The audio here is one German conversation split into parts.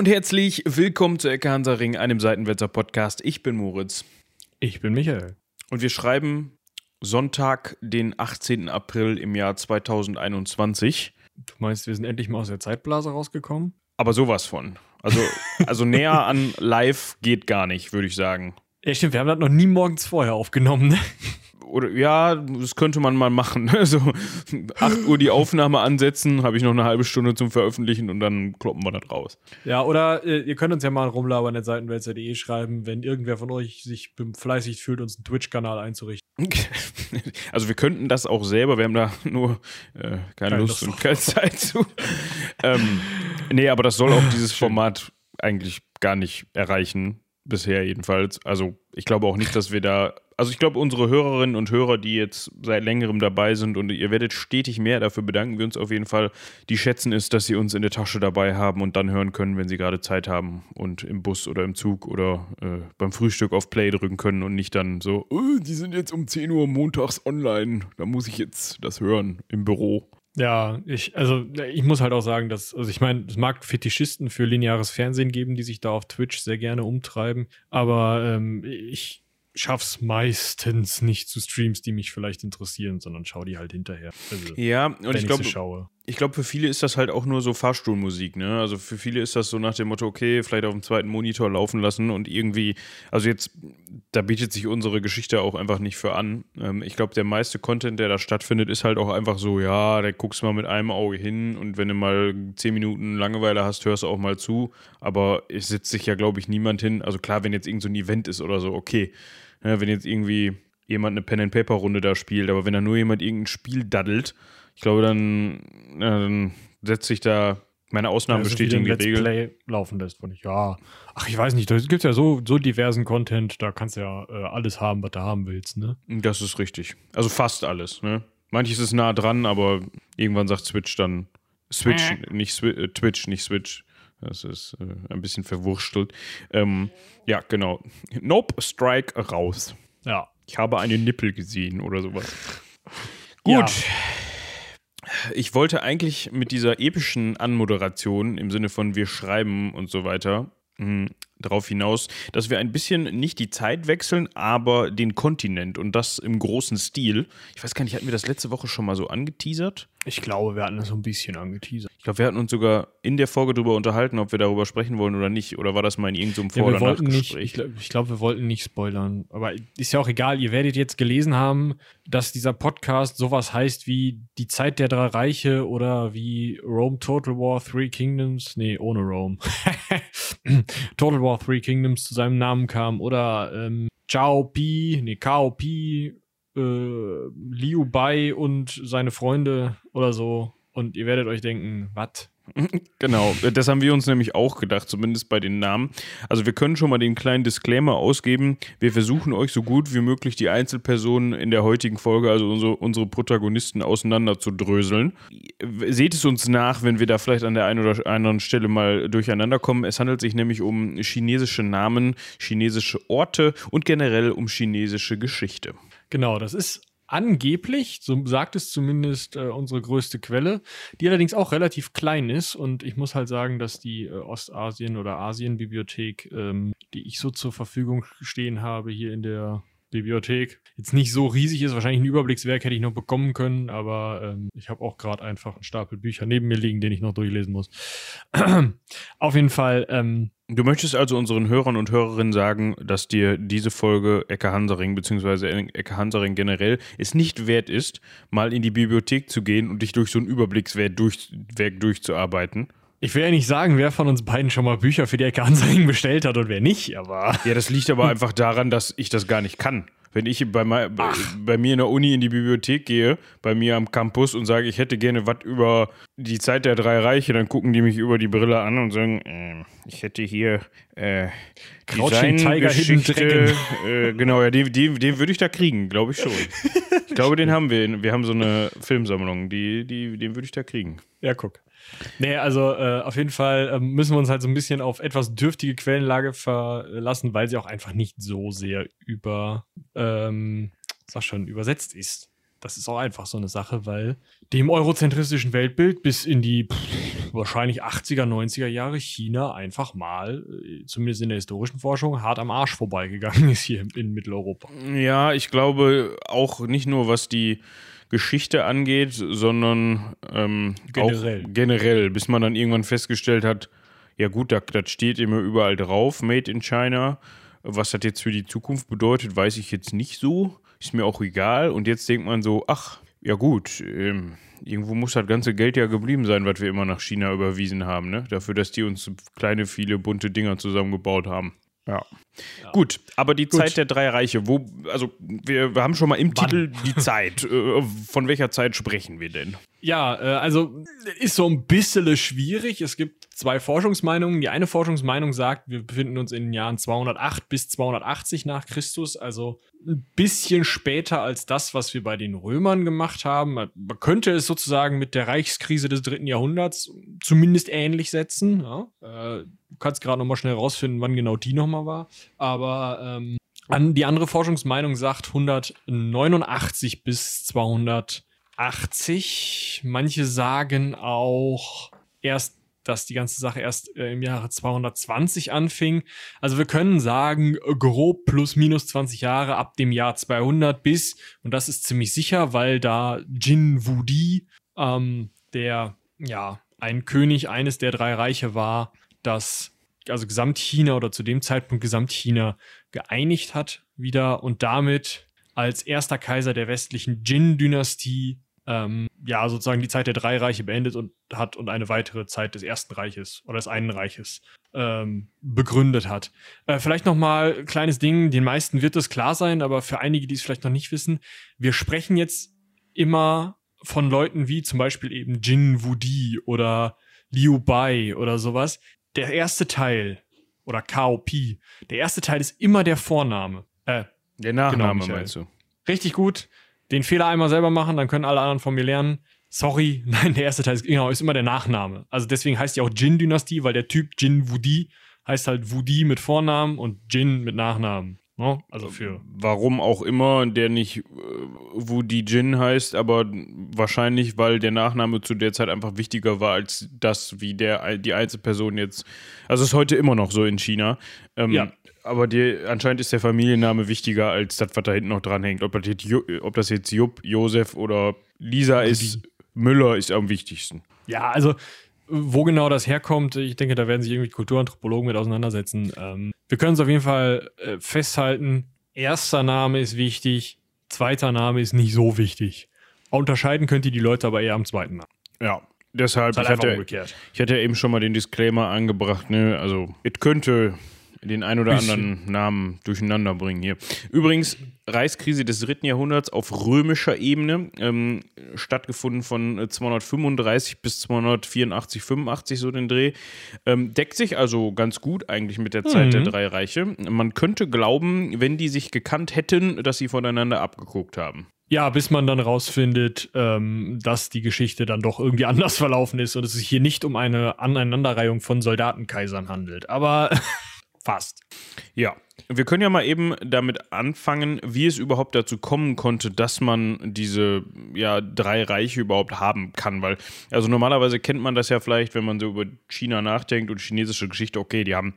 und herzlich willkommen zu Ecke Hansaring, einem Seitenwälzer Podcast. Ich bin Moritz. Ich bin Michael. Und wir schreiben Sonntag, den 18. April im Jahr 2021. Du meinst, wir sind endlich mal aus der Zeitblase rausgekommen? Aber sowas von. Also, also näher an live geht gar nicht, würde ich sagen. Ja, stimmt, wir haben das noch nie morgens vorher aufgenommen, ne? Oder ja, das könnte man mal machen. Also 8 Uhr die Aufnahme ansetzen, habe ich noch eine halbe Stunde zum Veröffentlichen und dann kloppen wir das raus. Ja, oder äh, ihr könnt uns ja mal rumlabern at seitenwälzer.de schreiben, wenn irgendwer von euch sich fleißig fühlt, uns einen Twitch-Kanal einzurichten. Also wir könnten das auch selber, wir haben da nur äh, keine, keine Lust, Lust und keine Zeit zu. ähm, nee, aber das soll auch dieses Format eigentlich gar nicht erreichen, bisher jedenfalls. Also ich glaube auch nicht, dass wir da also ich glaube, unsere Hörerinnen und Hörer, die jetzt seit längerem dabei sind und ihr werdet stetig mehr, dafür bedanken wir uns auf jeden Fall. Die schätzen es, dass sie uns in der Tasche dabei haben und dann hören können, wenn sie gerade Zeit haben und im Bus oder im Zug oder äh, beim Frühstück auf Play drücken können und nicht dann so, oh, die sind jetzt um 10 Uhr montags online, da muss ich jetzt das hören im Büro. Ja, ich, also ich muss halt auch sagen, dass, also ich meine, es mag Fetischisten für lineares Fernsehen geben, die sich da auf Twitch sehr gerne umtreiben, aber ähm, ich, schaff's meistens nicht zu Streams, die mich vielleicht interessieren, sondern schau die halt hinterher. Also, ja, und ich glaube, ich glaube, für viele ist das halt auch nur so Fahrstuhlmusik, ne? Also für viele ist das so nach dem Motto, okay, vielleicht auf dem zweiten Monitor laufen lassen und irgendwie, also jetzt, da bietet sich unsere Geschichte auch einfach nicht für an. Ähm, ich glaube, der meiste Content, der da stattfindet, ist halt auch einfach so, ja, da guckst du mal mit einem Auge hin und wenn du mal zehn Minuten Langeweile hast, hörst du auch mal zu. Aber es sitzt sich ja, glaube ich, niemand hin. Also klar, wenn jetzt irgend so ein Event ist oder so, okay. Ja, wenn jetzt irgendwie jemand eine Pen-and-Paper-Runde da spielt, aber wenn da nur jemand irgendein Spiel daddelt, ich glaube, dann, ja, dann setzt sich da meine Ausnahmen ja, bestätigen die Regel. Play laufen lässt von ich. Ja, ach, ich weiß nicht, da gibt ja so, so diversen Content, da kannst du ja äh, alles haben, was du haben willst, ne? Das ist richtig. Also fast alles, ne? Manches ist nah dran, aber irgendwann sagt Switch dann Switch, äh. nicht Swi äh, Twitch, nicht Switch. Das ist äh, ein bisschen verwurstelt. Ähm, ja, genau. Nope, Strike raus. Ja. Ich habe einen Nippel gesehen oder sowas. Gut. Ja. Ich wollte eigentlich mit dieser epischen Anmoderation im Sinne von wir schreiben und so weiter mh, darauf hinaus, dass wir ein bisschen nicht die Zeit wechseln, aber den Kontinent und das im großen Stil. Ich weiß gar nicht, hatten wir das letzte Woche schon mal so angeteasert? Ich glaube, wir hatten das so ein bisschen angeteasert. Ich glaube, wir hatten uns sogar in der Folge darüber unterhalten, ob wir darüber sprechen wollen oder nicht. Oder war das mal in irgendeinem Vor- ja, oder Nachgespräch? Ich glaube, glaub, wir wollten nicht spoilern. Aber ist ja auch egal. Ihr werdet jetzt gelesen haben, dass dieser Podcast sowas heißt wie Die Zeit der drei Reiche oder wie Rome Total War Three Kingdoms. Nee, ohne Rome. Total War Three Kingdoms zu seinem Namen kam. Oder ähm, Chao Pi, nee, Kao Pi äh, Liu Bai und seine Freunde oder so. Und ihr werdet euch denken, was? Genau, das haben wir uns nämlich auch gedacht, zumindest bei den Namen. Also wir können schon mal den kleinen Disclaimer ausgeben. Wir versuchen euch so gut wie möglich die Einzelpersonen in der heutigen Folge, also unsere, unsere Protagonisten, auseinander zu dröseln. Seht es uns nach, wenn wir da vielleicht an der einen oder anderen Stelle mal durcheinander kommen. Es handelt sich nämlich um chinesische Namen, chinesische Orte und generell um chinesische Geschichte. Genau, das ist angeblich, so sagt es zumindest äh, unsere größte Quelle, die allerdings auch relativ klein ist. Und ich muss halt sagen, dass die äh, Ostasien- oder Asien-Bibliothek, ähm, die ich so zur Verfügung stehen habe hier in der Bibliothek, jetzt nicht so riesig ist. Wahrscheinlich ein Überblickswerk hätte ich noch bekommen können, aber ähm, ich habe auch gerade einfach einen Stapel Bücher neben mir liegen, den ich noch durchlesen muss. Auf jeden Fall. Ähm, Du möchtest also unseren Hörern und Hörerinnen sagen, dass dir diese Folge Ecke Hansaring bzw. Ecke Hansaring generell es nicht wert ist, mal in die Bibliothek zu gehen und dich durch so ein Überblickswerk durch, durchzuarbeiten? Ich will ja nicht sagen, wer von uns beiden schon mal Bücher für die Ecke Hansaring bestellt hat und wer nicht, aber. Ja, das liegt aber einfach daran, dass ich das gar nicht kann. Wenn ich bei, bei, bei, mir in der Uni in die Bibliothek gehe, bei mir am Campus und sage, ich hätte gerne was über die Zeit der drei Reiche, dann gucken die mich über die Brille an und sagen, äh, ich hätte hier äh, Designgeschichte. Äh, genau, ja, den, den, den würde ich da kriegen, glaube ich schon. Ich glaube, den haben wir. Wir haben so eine Filmsammlung, die, die, den würde ich da kriegen. Ja, guck. Nee, also äh, auf jeden Fall äh, müssen wir uns halt so ein bisschen auf etwas dürftige Quellenlage verlassen, weil sie auch einfach nicht so sehr über, ähm, sag schon, übersetzt ist. das ist auch einfach so eine Sache, weil dem eurozentristischen Weltbild bis in die pff, wahrscheinlich 80er, 90er Jahre China einfach mal, äh, zumindest in der historischen Forschung, hart am Arsch vorbeigegangen ist hier in Mitteleuropa. Ja, ich glaube auch nicht nur, was die Geschichte angeht, sondern ähm, generell. generell, bis man dann irgendwann festgestellt hat, ja gut, das, das steht immer überall drauf, Made in China. Was das jetzt für die Zukunft bedeutet, weiß ich jetzt nicht so. Ist mir auch egal. Und jetzt denkt man so, ach, ja gut, ähm, irgendwo muss das ganze Geld ja geblieben sein, was wir immer nach China überwiesen haben, ne? Dafür, dass die uns kleine, viele bunte Dinger zusammengebaut haben. Ja. ja. Gut, aber die Gut. Zeit der drei Reiche, wo, also wir, wir haben schon mal im Wann? Titel die Zeit. Äh, von welcher Zeit sprechen wir denn? Ja, äh, also ist so ein bisschen schwierig. Es gibt zwei Forschungsmeinungen. Die eine Forschungsmeinung sagt, wir befinden uns in den Jahren 208 bis 280 nach Christus, also ein bisschen später als das, was wir bei den Römern gemacht haben. Man könnte es sozusagen mit der Reichskrise des dritten Jahrhunderts zumindest ähnlich setzen. Ja? Äh, du kannst gerade noch mal schnell rausfinden, wann genau die nochmal war. Aber ähm, an, die andere Forschungsmeinung sagt 189 bis 280. Manche sagen auch erst dass die ganze Sache erst äh, im Jahre 220 anfing. Also wir können sagen, grob plus minus 20 Jahre ab dem Jahr 200 bis, und das ist ziemlich sicher, weil da Jin Wudi, ähm, der ja ein König eines der drei Reiche war, das also Gesamtchina oder zu dem Zeitpunkt Gesamtchina geeinigt hat wieder und damit als erster Kaiser der westlichen Jin-Dynastie ähm, ja, sozusagen die Zeit der drei Reiche beendet und hat und eine weitere Zeit des Ersten Reiches oder des einen Reiches ähm, begründet hat. Äh, vielleicht nochmal ein kleines Ding, den meisten wird das klar sein, aber für einige, die es vielleicht noch nicht wissen, wir sprechen jetzt immer von Leuten wie zum Beispiel eben Jin Wudi oder Liu Bai oder sowas. Der erste Teil oder KOP, der erste Teil ist immer der Vorname. Äh, der Nachname genau, meinst du? Richtig gut den Fehler einmal selber machen, dann können alle anderen von mir lernen. Sorry, nein, der erste Teil ist, genau, ist immer der Nachname. Also deswegen heißt die auch Jin-Dynastie, weil der Typ Jin Wudi heißt halt Wudi mit Vornamen und Jin mit Nachnamen. No? Ne? Also für. Warum auch immer der nicht äh, Wudi Jin heißt, aber wahrscheinlich, weil der Nachname zu der Zeit einfach wichtiger war als das, wie der die Einzelperson jetzt. Also ist heute immer noch so in China. Ähm, ja. Aber dir, anscheinend ist der Familienname wichtiger als das, was da hinten noch dranhängt. Ob das jetzt, ob das jetzt Jupp, Josef oder Lisa ist, Müller ist am wichtigsten. Ja, also wo genau das herkommt, ich denke, da werden sich irgendwie Kulturanthropologen mit auseinandersetzen. Ähm, wir können es auf jeden Fall äh, festhalten. Erster Name ist wichtig, zweiter Name ist nicht so wichtig. Unterscheiden könnt ihr die Leute aber eher am zweiten Namen. Ja, deshalb, halt ich hatte, ich hatte ja eben schon mal den Disclaimer angebracht, ne? Also, es könnte den ein oder anderen Namen durcheinander bringen hier. Übrigens, Reichskrise des dritten Jahrhunderts auf römischer Ebene, ähm, stattgefunden von 235 bis 284, 85, so den Dreh. Ähm, deckt sich also ganz gut eigentlich mit der Zeit mhm. der drei Reiche. Man könnte glauben, wenn die sich gekannt hätten, dass sie voneinander abgeguckt haben. Ja, bis man dann rausfindet, ähm, dass die Geschichte dann doch irgendwie anders verlaufen ist und es sich hier nicht um eine Aneinanderreihung von Soldatenkaisern handelt. Aber Fast. Ja. Wir können ja mal eben damit anfangen, wie es überhaupt dazu kommen konnte, dass man diese ja, drei Reiche überhaupt haben kann. Weil, also normalerweise kennt man das ja vielleicht, wenn man so über China nachdenkt und chinesische Geschichte, okay, die haben,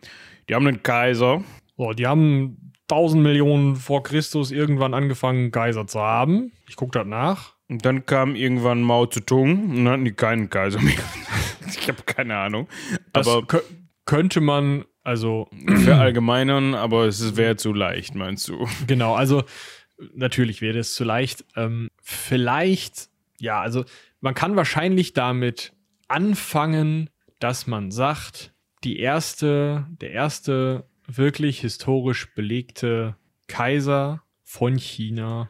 die haben einen Kaiser. Oh, die haben 1000 Millionen vor Christus irgendwann angefangen, Kaiser zu haben. Ich gucke das nach. Und dann kam irgendwann Mao Zedong und dann hatten die keinen Kaiser mehr. ich habe keine Ahnung. Das Aber könnte man also verallgemeinern, aber es wäre zu leicht, meinst du? Genau, also natürlich wäre es zu leicht. Ähm, vielleicht, ja, also man kann wahrscheinlich damit anfangen, dass man sagt, die erste, der erste wirklich historisch belegte Kaiser von China.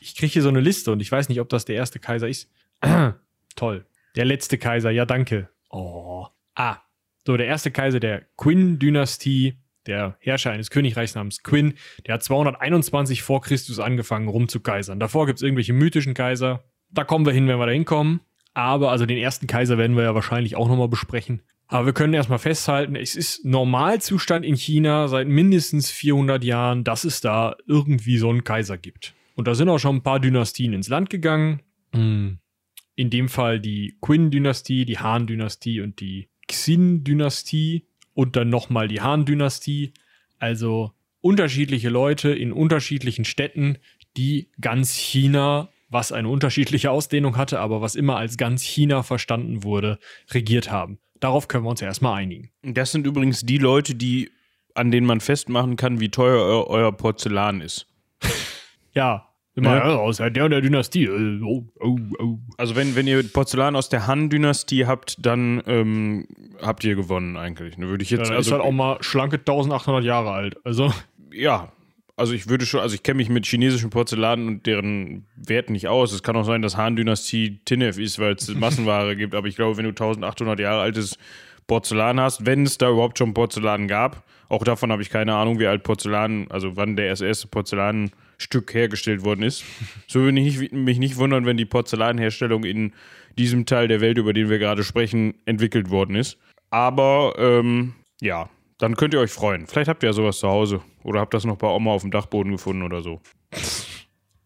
Ich kriege hier so eine Liste und ich weiß nicht, ob das der erste Kaiser ist. Toll. Der letzte Kaiser, ja, danke. Oh. Ah, so, der erste Kaiser der Qin-Dynastie, der Herrscher eines Königreichs namens Qin, der hat 221 vor Christus angefangen rumzukaisern. Davor gibt es irgendwelche mythischen Kaiser. Da kommen wir hin, wenn wir da hinkommen. Aber also den ersten Kaiser werden wir ja wahrscheinlich auch nochmal besprechen. Aber wir können erstmal festhalten, es ist Normalzustand in China seit mindestens 400 Jahren, dass es da irgendwie so einen Kaiser gibt. Und da sind auch schon ein paar Dynastien ins Land gegangen. Hm. In dem Fall die Qin-Dynastie, die Han-Dynastie und die Xin-Dynastie und dann nochmal die Han-Dynastie. Also unterschiedliche Leute in unterschiedlichen Städten, die ganz China, was eine unterschiedliche Ausdehnung hatte, aber was immer als ganz China verstanden wurde, regiert haben. Darauf können wir uns erstmal einigen. Das sind übrigens die Leute, die, an denen man festmachen kann, wie teuer euer, euer Porzellan ist. ja, Immer ja. aus der und der Dynastie. Äh, oh, oh, oh. Also wenn, wenn ihr Porzellan aus der Han-Dynastie habt, dann ähm, habt ihr gewonnen eigentlich. Ne? Würde ich jetzt, ja, also, ist halt auch mal schlanke 1800 Jahre alt. Also ja, also ich würde schon, also ich kenne mich mit chinesischen Porzellan und deren Wert nicht aus. Es kann auch sein, dass Han-Dynastie Tinef ist, weil es Massenware gibt. Aber ich glaube, wenn du 1800 Jahre altes Porzellan hast, wenn es da überhaupt schon Porzellan gab, auch davon habe ich keine Ahnung, wie alt Porzellan, also wann der erste Porzellanstück hergestellt worden ist. So würde ich mich nicht wundern, wenn die Porzellanherstellung in diesem Teil der Welt, über den wir gerade sprechen, entwickelt worden ist. Aber ähm, ja, dann könnt ihr euch freuen. Vielleicht habt ihr ja sowas zu Hause oder habt das noch bei Oma auf dem Dachboden gefunden oder so.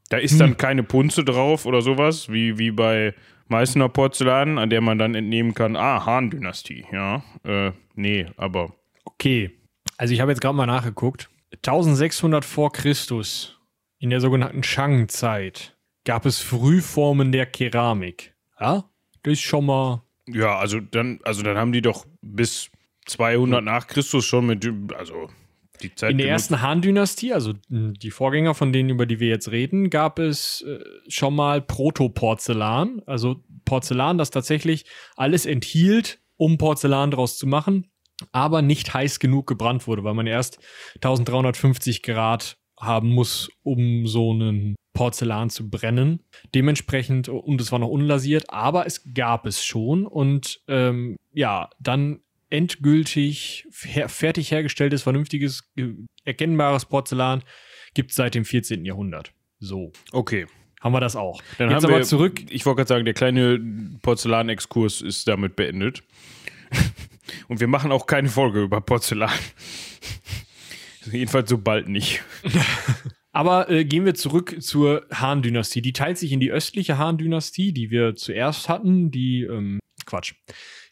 Da ist dann hm. keine Punze drauf oder sowas, wie, wie bei Meißner Porzellan, an der man dann entnehmen kann, ah, Han-Dynastie, ja. Äh, nee, aber. Okay, also ich habe jetzt gerade mal nachgeguckt. 1600 vor Christus, in der sogenannten Shang-Zeit, gab es Frühformen der Keramik. Ja, das ist schon mal. Ja, also dann, also dann haben die doch bis 200 nach Christus schon mit, also die Zeit. In der ersten Han-Dynastie, also die Vorgänger, von denen, über die wir jetzt reden, gab es äh, schon mal Proto-Porzellan, also Porzellan, das tatsächlich alles enthielt, um Porzellan daraus zu machen aber nicht heiß genug gebrannt wurde, weil man erst 1350 Grad haben muss, um so einen Porzellan zu brennen. Dementsprechend, und es war noch unlasiert, aber es gab es schon. Und ähm, ja, dann endgültig her fertig hergestelltes, vernünftiges, erkennbares Porzellan gibt es seit dem 14. Jahrhundert. So. Okay. Haben wir das auch. Dann Jetzt aber wir, zurück. Ich wollte gerade sagen, der kleine Porzellanexkurs ist damit beendet. Und wir machen auch keine Folge über Porzellan. Jedenfalls so bald nicht. Aber äh, gehen wir zurück zur Han-Dynastie. Die teilt sich in die östliche Han-Dynastie, die wir zuerst hatten. Die, ähm, Quatsch.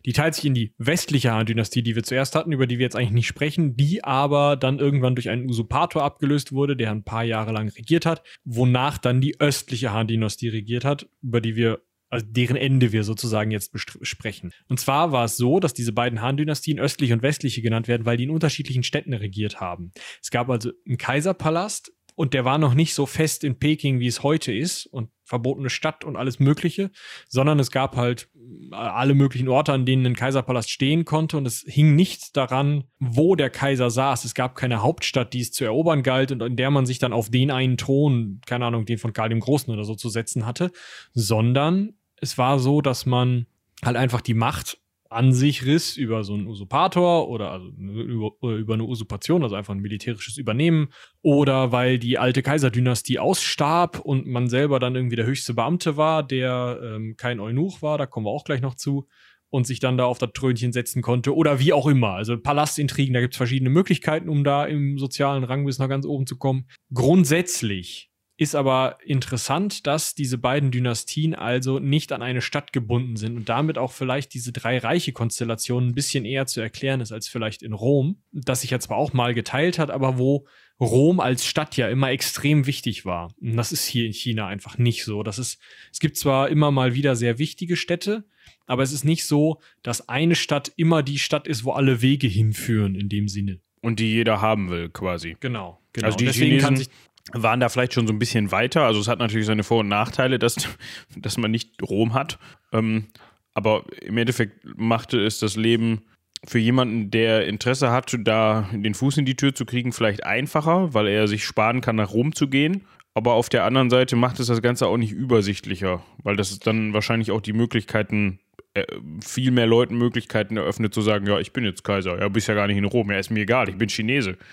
Die teilt sich in die westliche Han-Dynastie, die wir zuerst hatten, über die wir jetzt eigentlich nicht sprechen, die aber dann irgendwann durch einen Usurpator abgelöst wurde, der ein paar Jahre lang regiert hat, wonach dann die östliche Han-Dynastie regiert hat, über die wir also deren Ende wir sozusagen jetzt besprechen. Und zwar war es so, dass diese beiden Han-Dynastien östliche und westliche genannt werden, weil die in unterschiedlichen Städten regiert haben. Es gab also einen Kaiserpalast und der war noch nicht so fest in Peking, wie es heute ist und verbotene Stadt und alles Mögliche, sondern es gab halt äh, alle möglichen Orte, an denen ein Kaiserpalast stehen konnte und es hing nichts daran, wo der Kaiser saß. Es gab keine Hauptstadt, die es zu erobern galt und in der man sich dann auf den einen Thron, keine Ahnung, den von Karl dem Großen oder so zu setzen hatte, sondern es war so, dass man halt einfach die Macht an sich riss über so einen Usurpator oder also über, über, eine Usurpation, also einfach ein militärisches Übernehmen, oder weil die alte Kaiserdynastie ausstarb und man selber dann irgendwie der höchste Beamte war, der ähm, kein Eunuch war, da kommen wir auch gleich noch zu, und sich dann da auf das Trönchen setzen konnte oder wie auch immer. Also Palastintrigen, da gibt es verschiedene Möglichkeiten, um da im sozialen Rang bis nach ganz oben zu kommen. Grundsätzlich ist aber interessant, dass diese beiden Dynastien also nicht an eine Stadt gebunden sind und damit auch vielleicht diese drei reiche Konstellation ein bisschen eher zu erklären ist als vielleicht in Rom, das sich ja zwar auch mal geteilt hat, aber wo Rom als Stadt ja immer extrem wichtig war. Und das ist hier in China einfach nicht so. Das ist, es gibt zwar immer mal wieder sehr wichtige Städte, aber es ist nicht so, dass eine Stadt immer die Stadt ist, wo alle Wege hinführen in dem Sinne. Und die jeder haben will, quasi. Genau, genau. Also die deswegen Chinesen kann sich waren da vielleicht schon so ein bisschen weiter. Also es hat natürlich seine Vor- und Nachteile, dass, dass man nicht Rom hat. Ähm, aber im Endeffekt machte es das Leben für jemanden, der Interesse hat, da den Fuß in die Tür zu kriegen, vielleicht einfacher, weil er sich sparen kann, nach Rom zu gehen. Aber auf der anderen Seite macht es das Ganze auch nicht übersichtlicher, weil das dann wahrscheinlich auch die Möglichkeiten, äh, viel mehr Leuten Möglichkeiten eröffnet, zu sagen: Ja, ich bin jetzt Kaiser, ja, bist ja gar nicht in Rom, ja, ist mir egal, ich bin Chinese.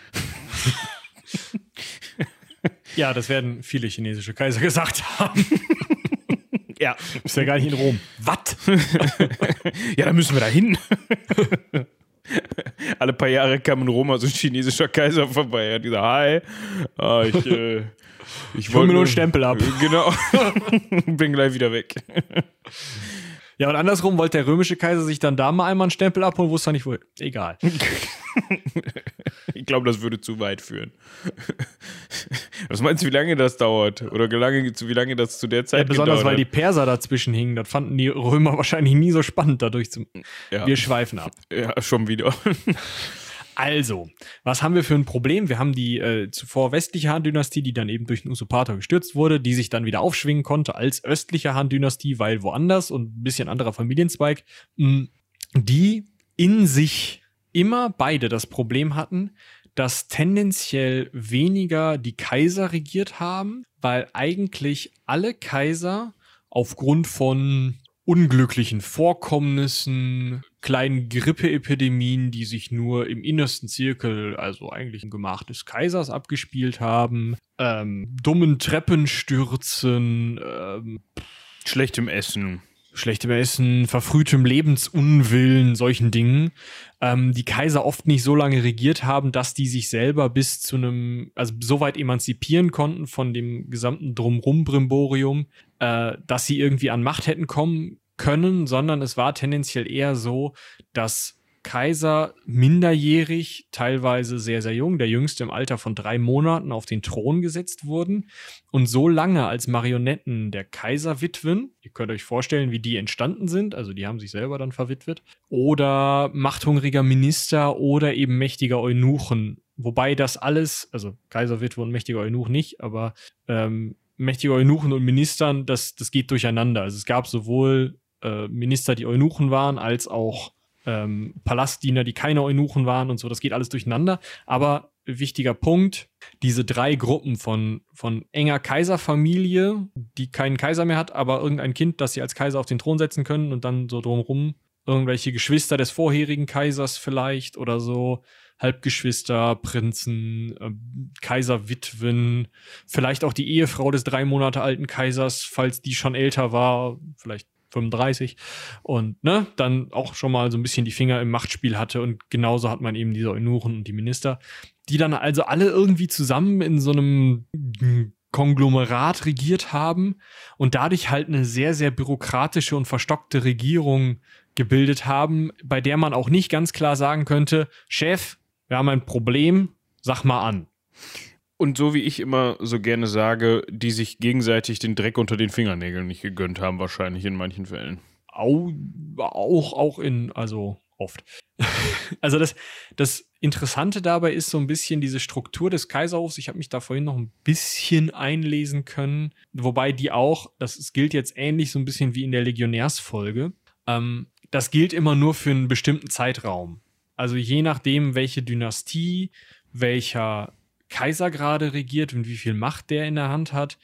Ja, das werden viele chinesische Kaiser gesagt haben. ja. Ist ja gar nicht in Rom. Was? ja, da müssen wir da hin. alle paar Jahre kam in Roma so ein chinesischer Kaiser vorbei. Er hat gesagt, hi, ah, ich, äh, ich, ich hol mir nur einen Stempel ab. Genau. Bin gleich wieder weg. Ja, und andersrum wollte der römische Kaiser sich dann da mal einmal einen Stempel abholen, wusste er nicht wohl. Egal. ich glaube, das würde zu weit führen. Was meinst du, wie lange das dauert? Oder wie lange, wie lange das zu der Zeit ja, Besonders, weil die Perser dazwischen hingen. Das fanden die Römer wahrscheinlich nie so spannend, dadurch zu. Ja. Wir schweifen ab. Ja, schon wieder. Also, was haben wir für ein Problem? Wir haben die äh, zuvor westliche Han-Dynastie, die dann eben durch den Usurpator gestürzt wurde, die sich dann wieder aufschwingen konnte als östliche Han-Dynastie, weil woanders und ein bisschen anderer Familienzweig, mh, die in sich immer beide das Problem hatten, dass tendenziell weniger die Kaiser regiert haben, weil eigentlich alle Kaiser aufgrund von unglücklichen Vorkommnissen, kleinen Grippeepidemien, die sich nur im innersten Zirkel, also eigentlich im Gemach des Kaisers abgespielt haben, ähm, dummen Treppenstürzen, ähm, schlechtem Essen. Schlechtem Essen, verfrühtem Lebensunwillen, solchen Dingen, ähm, die Kaiser oft nicht so lange regiert haben, dass die sich selber bis zu einem, also so weit emanzipieren konnten von dem gesamten Drumrum-Brimborium, äh, dass sie irgendwie an Macht hätten kommen können, sondern es war tendenziell eher so, dass Kaiser minderjährig, teilweise sehr, sehr jung, der jüngste im Alter von drei Monaten auf den Thron gesetzt wurden und so lange als Marionetten der Kaiserwitwen, ihr könnt euch vorstellen, wie die entstanden sind, also die haben sich selber dann verwitwet, oder machthungriger Minister oder eben mächtiger Eunuchen, wobei das alles, also Kaiserwitwe und mächtiger Eunuch nicht, aber ähm, mächtige Eunuchen und Ministern, das, das geht durcheinander. Also es gab sowohl äh, Minister, die Eunuchen waren, als auch ähm, Palastdiener, die keine Eunuchen waren und so. Das geht alles durcheinander. Aber wichtiger Punkt, diese drei Gruppen von, von enger Kaiserfamilie, die keinen Kaiser mehr hat, aber irgendein Kind, das sie als Kaiser auf den Thron setzen können und dann so drumrum irgendwelche Geschwister des vorherigen Kaisers vielleicht oder so, Halbgeschwister, Prinzen, äh, Kaiserwitwen, vielleicht auch die Ehefrau des drei Monate alten Kaisers, falls die schon älter war, vielleicht 35 und ne, dann auch schon mal so ein bisschen die Finger im Machtspiel hatte und genauso hat man eben diese Eunuchen und die Minister, die dann also alle irgendwie zusammen in so einem Konglomerat regiert haben und dadurch halt eine sehr, sehr bürokratische und verstockte Regierung gebildet haben, bei der man auch nicht ganz klar sagen könnte, Chef, wir haben ein Problem, sag mal an. Und so wie ich immer so gerne sage, die sich gegenseitig den Dreck unter den Fingernägeln nicht gegönnt haben, wahrscheinlich in manchen Fällen. Auch, auch, auch in, also oft. also das, das Interessante dabei ist so ein bisschen diese Struktur des Kaiserhofs. Ich habe mich da vorhin noch ein bisschen einlesen können, wobei die auch, das, gilt jetzt ähnlich so ein bisschen wie in der Legionärsfolge. Ähm, das gilt immer nur für einen bestimmten Zeitraum. Also je nachdem, welche Dynastie, welcher Kaiser gerade regiert und wie viel Macht der in der Hand hat,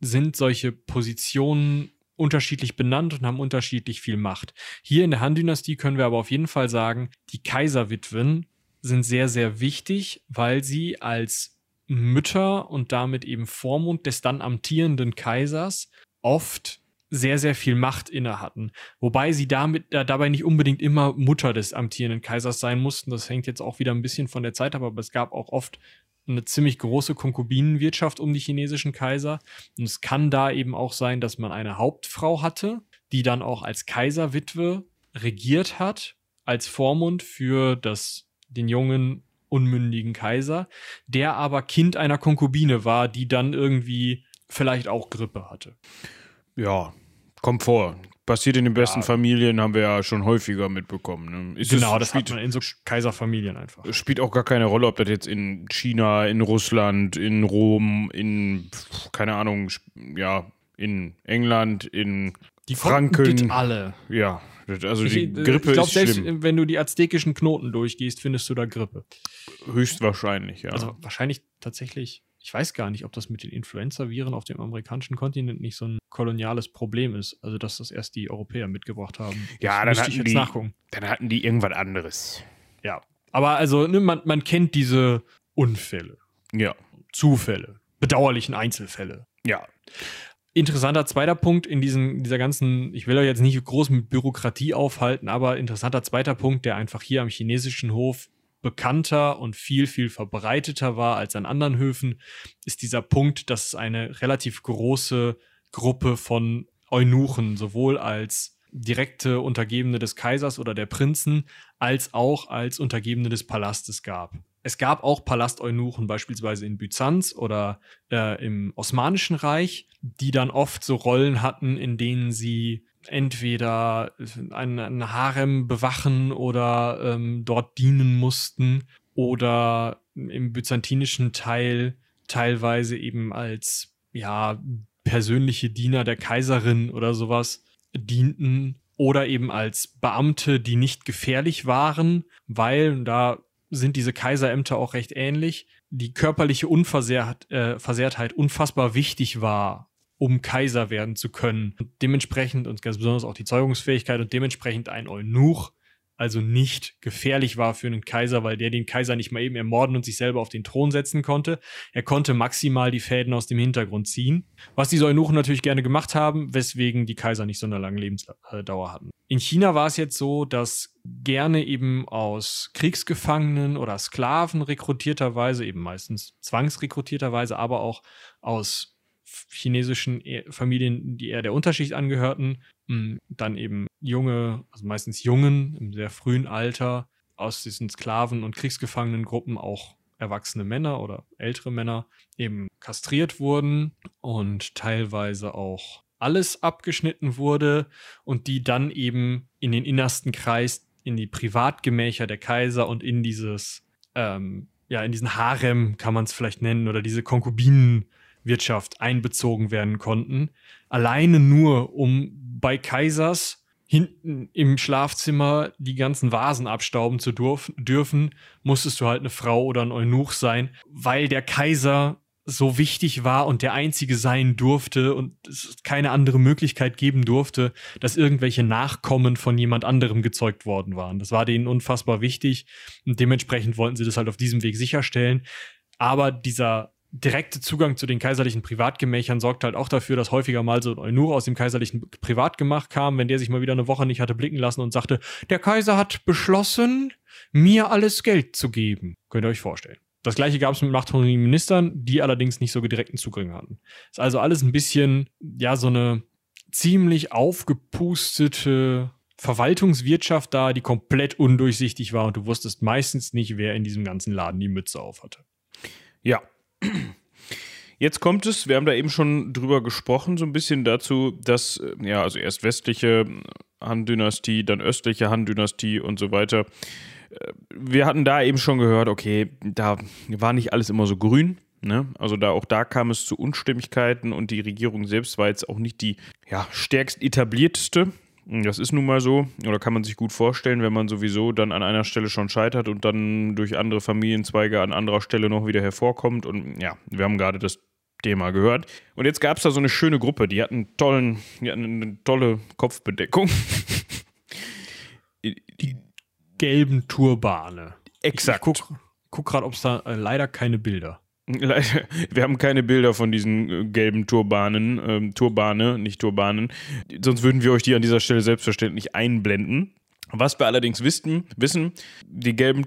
sind solche Positionen unterschiedlich benannt und haben unterschiedlich viel Macht. Hier in der Han-Dynastie können wir aber auf jeden Fall sagen, die Kaiserwitwen sind sehr, sehr wichtig, weil sie als Mütter und damit eben Vormund des dann amtierenden Kaisers oft sehr, sehr viel Macht inne hatten. Wobei sie damit äh, dabei nicht unbedingt immer Mutter des amtierenden Kaisers sein mussten. Das hängt jetzt auch wieder ein bisschen von der Zeit ab, aber es gab auch oft eine ziemlich große Konkubinenwirtschaft um die chinesischen Kaiser. Und es kann da eben auch sein, dass man eine Hauptfrau hatte, die dann auch als Kaiserwitwe regiert hat, als Vormund für das, den jungen, unmündigen Kaiser, der aber Kind einer Konkubine war, die dann irgendwie vielleicht auch Grippe hatte. Ja, kommt vor passiert in den besten ja. Familien, haben wir ja schon häufiger mitbekommen. Ne? genau, das spielt, hat man in so Kaiserfamilien einfach. Spielt auch gar keine Rolle, ob das jetzt in China, in Russland, in Rom, in, keine Ahnung, ja, in England, in die Franken. alle. Ja, also die ich, Grippe ich glaub, ist selbst schlimm. wenn du die aztekischen Knoten durchgehst, findest du da Grippe. Höchstwahrscheinlich, ja. Also wahrscheinlich tatsächlich ich weiß gar nicht, ob das mit den Influenza-Viren auf dem amerikanischen Kontinent nicht so ein koloniales Problem ist. Also, dass das erst die Europäer mitgebracht haben. Ja, das dann hatten, die, nachgucken. dann hatten die irgendwas anderes. Ja. Aber also, ne, man, man kennt diese Unfälle. Ja. Zufälle. Bedauerlichen Einzelfälle. Ja. Interessanter zweiter Punkt in diesen, dieser ganzen, ich will euch jetzt nicht groß mit Bürokratie aufhalten, aber interessanter zweiter Punkt, der einfach hier am chinesischen Hof bekannter und viel, viel verbreiteter war als an anderen Höfen, ist dieser Punkt, dass es eine relativ große Gruppe von Eunuchen, sowohl als direkte Untergebene des Kaisers oder der Prinzen, als auch als Untergebene des Palastes gab. Es gab auch Palasteunuchen beispielsweise in Byzanz oder äh, im Osmanischen Reich, die dann oft so Rollen hatten, in denen sie entweder einen, Harem bewachen oder ähm, dort dienen mussten oder im byzantinischen Teil teilweise eben als ja persönliche Diener der Kaiserin oder sowas dienten oder eben als Beamte, die nicht gefährlich waren, weil da sind diese Kaiserämter auch recht ähnlich, die körperliche Unversehrtheit äh, unfassbar wichtig war um Kaiser werden zu können. Und dementsprechend und ganz besonders auch die Zeugungsfähigkeit und dementsprechend ein Eunuch also nicht gefährlich war für einen Kaiser, weil der den Kaiser nicht mal eben ermorden und sich selber auf den Thron setzen konnte. Er konnte maximal die Fäden aus dem Hintergrund ziehen, was die Eunuchen natürlich gerne gemacht haben, weswegen die Kaiser nicht so eine lange Lebensdauer hatten. In China war es jetzt so, dass gerne eben aus Kriegsgefangenen oder Sklaven rekrutierterweise, eben meistens zwangsrekrutierterweise, aber auch aus chinesischen Familien, die eher der Unterschicht angehörten, dann eben junge, also meistens Jungen im sehr frühen Alter aus diesen Sklaven- und Kriegsgefangenengruppen auch erwachsene Männer oder ältere Männer eben kastriert wurden und teilweise auch alles abgeschnitten wurde und die dann eben in den innersten Kreis, in die Privatgemächer der Kaiser und in dieses, ähm, ja, in diesen Harem kann man es vielleicht nennen oder diese Konkubinen Wirtschaft einbezogen werden konnten. Alleine nur, um bei Kaisers hinten im Schlafzimmer die ganzen Vasen abstauben zu dürfen, musstest du halt eine Frau oder ein Eunuch sein, weil der Kaiser so wichtig war und der einzige sein durfte und es keine andere Möglichkeit geben durfte, dass irgendwelche Nachkommen von jemand anderem gezeugt worden waren. Das war denen unfassbar wichtig und dementsprechend wollten sie das halt auf diesem Weg sicherstellen. Aber dieser direkte Zugang zu den kaiserlichen Privatgemächern sorgt halt auch dafür, dass häufiger mal so ein Eunuch aus dem kaiserlichen Privatgemach kam, wenn der sich mal wieder eine Woche nicht hatte blicken lassen und sagte, der Kaiser hat beschlossen, mir alles Geld zu geben. Könnt ihr euch vorstellen. Das gleiche gab es mit machthungrigen Ministern, die allerdings nicht so direkten Zugang hatten. Ist also alles ein bisschen, ja, so eine ziemlich aufgepustete Verwaltungswirtschaft da, die komplett undurchsichtig war und du wusstest meistens nicht, wer in diesem ganzen Laden die Mütze auf hatte. Ja, Jetzt kommt es, wir haben da eben schon drüber gesprochen, so ein bisschen dazu, dass, äh, ja, also erst westliche Han-Dynastie, dann östliche Han-Dynastie und so weiter. Äh, wir hatten da eben schon gehört, okay, da war nicht alles immer so grün. Ne? Also da auch da kam es zu Unstimmigkeiten und die Regierung selbst war jetzt auch nicht die ja, stärkst etablierteste. Das ist nun mal so, oder kann man sich gut vorstellen, wenn man sowieso dann an einer Stelle schon scheitert und dann durch andere Familienzweige an anderer Stelle noch wieder hervorkommt. Und ja, wir haben gerade das Thema gehört. Und jetzt gab es da so eine schöne Gruppe, die hatten, tollen, die hatten eine tolle Kopfbedeckung. die gelben Turbane. Exakt. Ich, ich guck, guck gerade, ob es da äh, leider keine Bilder wir haben keine Bilder von diesen äh, gelben Turbanen, ähm, Turbane, nicht Turbanen. Sonst würden wir euch die an dieser Stelle selbstverständlich einblenden. Was wir allerdings wissen, wissen, die gelben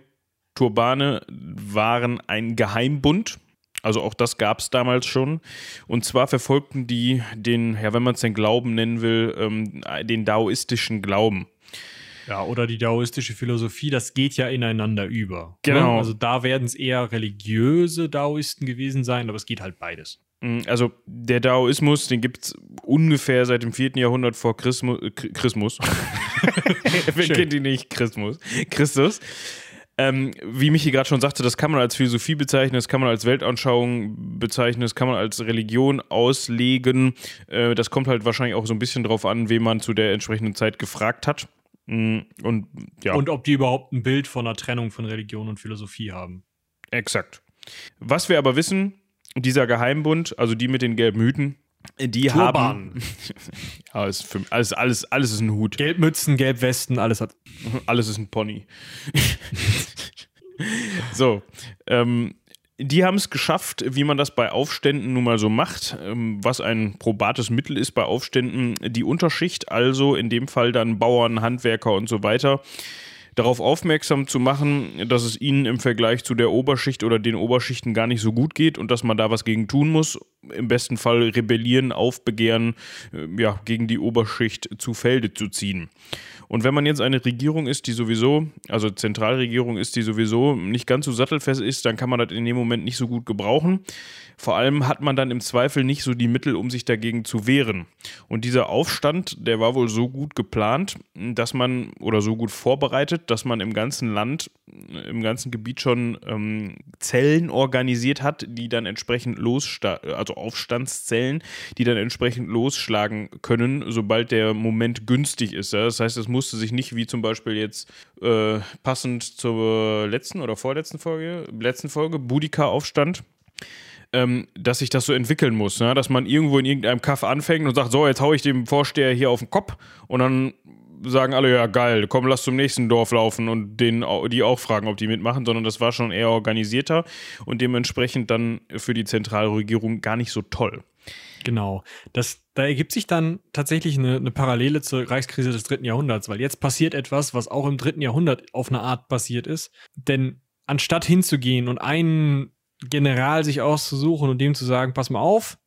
Turbane waren ein Geheimbund. Also auch das gab es damals schon. Und zwar verfolgten die den, ja, wenn man es den Glauben nennen will, ähm, den daoistischen Glauben. Ja, oder die daoistische Philosophie, das geht ja ineinander über. Ne? Genau. Also da werden es eher religiöse Daoisten gewesen sein, aber es geht halt beides. Mm, also der Daoismus, den gibt es ungefähr seit dem 4. Jahrhundert vor Chrismus. Äh, Chrismus. Wer kennt ihn nicht? Christus. Christus. Ähm, wie Michi gerade schon sagte, das kann man als Philosophie bezeichnen, das kann man als Weltanschauung bezeichnen, das kann man als Religion auslegen. Äh, das kommt halt wahrscheinlich auch so ein bisschen drauf an, wen man zu der entsprechenden Zeit gefragt hat. Mm, und, ja. und ob die überhaupt ein Bild von einer Trennung von Religion und Philosophie haben. Exakt. Was wir aber wissen, dieser Geheimbund, also die mit den gelben Hüten, die Turban. haben. ist für, alles, alles, alles ist ein Hut. Gelbmützen, Gelbwesten, alles hat. Alles ist ein Pony. so. Ähm, die haben es geschafft, wie man das bei Aufständen nun mal so macht, ähm, was ein probates Mittel ist bei Aufständen, die Unterschicht, also in dem Fall dann Bauern, Handwerker und so weiter, darauf aufmerksam zu machen, dass es ihnen im Vergleich zu der Oberschicht oder den Oberschichten gar nicht so gut geht und dass man da was gegen tun muss. Im besten Fall rebellieren, aufbegehren, äh, ja, gegen die Oberschicht zu Felde zu ziehen. Und wenn man jetzt eine Regierung ist, die sowieso, also Zentralregierung ist, die sowieso nicht ganz so sattelfest ist, dann kann man das in dem Moment nicht so gut gebrauchen. Vor allem hat man dann im Zweifel nicht so die Mittel, um sich dagegen zu wehren. Und dieser Aufstand, der war wohl so gut geplant, dass man, oder so gut vorbereitet, dass man im ganzen Land, im ganzen Gebiet schon ähm, Zellen organisiert hat, die dann entsprechend losschlagen, also Aufstandszellen, die dann entsprechend losschlagen können, sobald der Moment günstig ist. Das heißt, es musste sich nicht wie zum Beispiel jetzt äh, passend zur letzten oder vorletzten Folge, letzten Folge, Budika-Aufstand, ähm, dass sich das so entwickeln muss, ne? dass man irgendwo in irgendeinem Kaff anfängt und sagt, so, jetzt hau ich dem Vorsteher hier auf den Kopf und dann sagen alle, ja geil, komm, lass zum nächsten Dorf laufen und den, die auch fragen, ob die mitmachen, sondern das war schon eher organisierter und dementsprechend dann für die Zentralregierung gar nicht so toll. Genau. Das, da ergibt sich dann tatsächlich eine, eine, Parallele zur Reichskrise des dritten Jahrhunderts, weil jetzt passiert etwas, was auch im dritten Jahrhundert auf eine Art passiert ist. Denn anstatt hinzugehen und einen General sich auszusuchen und dem zu sagen, pass mal auf,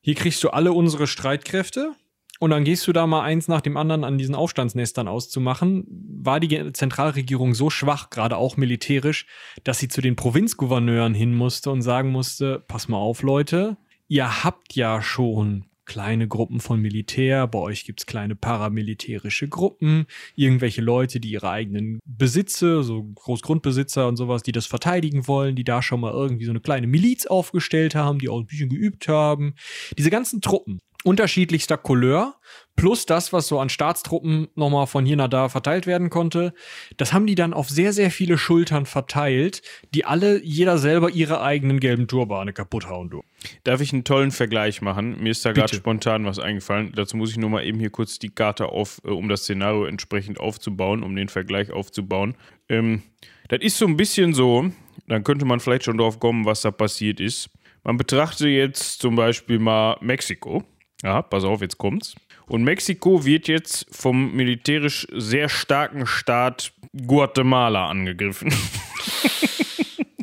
hier kriegst du alle unsere Streitkräfte, und dann gehst du da mal eins nach dem anderen an diesen Aufstandsnestern auszumachen. War die Zentralregierung so schwach, gerade auch militärisch, dass sie zu den Provinzgouverneuren hin musste und sagen musste, pass mal auf, Leute, ihr habt ja schon kleine Gruppen von Militär, bei euch gibt's kleine paramilitärische Gruppen, irgendwelche Leute, die ihre eigenen Besitze, so Großgrundbesitzer und sowas, die das verteidigen wollen, die da schon mal irgendwie so eine kleine Miliz aufgestellt haben, die auch ein bisschen geübt haben. Diese ganzen Truppen, unterschiedlichster Couleur, plus das, was so an Staatstruppen nochmal von hier nach da verteilt werden konnte. Das haben die dann auf sehr, sehr viele Schultern verteilt, die alle, jeder selber ihre eigenen gelben Turbane kaputt hauen. Du. Darf ich einen tollen Vergleich machen? Mir ist da gerade spontan was eingefallen. Dazu muss ich nur mal eben hier kurz die Karte auf, äh, um das Szenario entsprechend aufzubauen, um den Vergleich aufzubauen. Ähm, das ist so ein bisschen so, dann könnte man vielleicht schon drauf kommen, was da passiert ist. Man betrachte jetzt zum Beispiel mal Mexiko. Ja, pass auf, jetzt kommt's. Und Mexiko wird jetzt vom militärisch sehr starken Staat Guatemala angegriffen.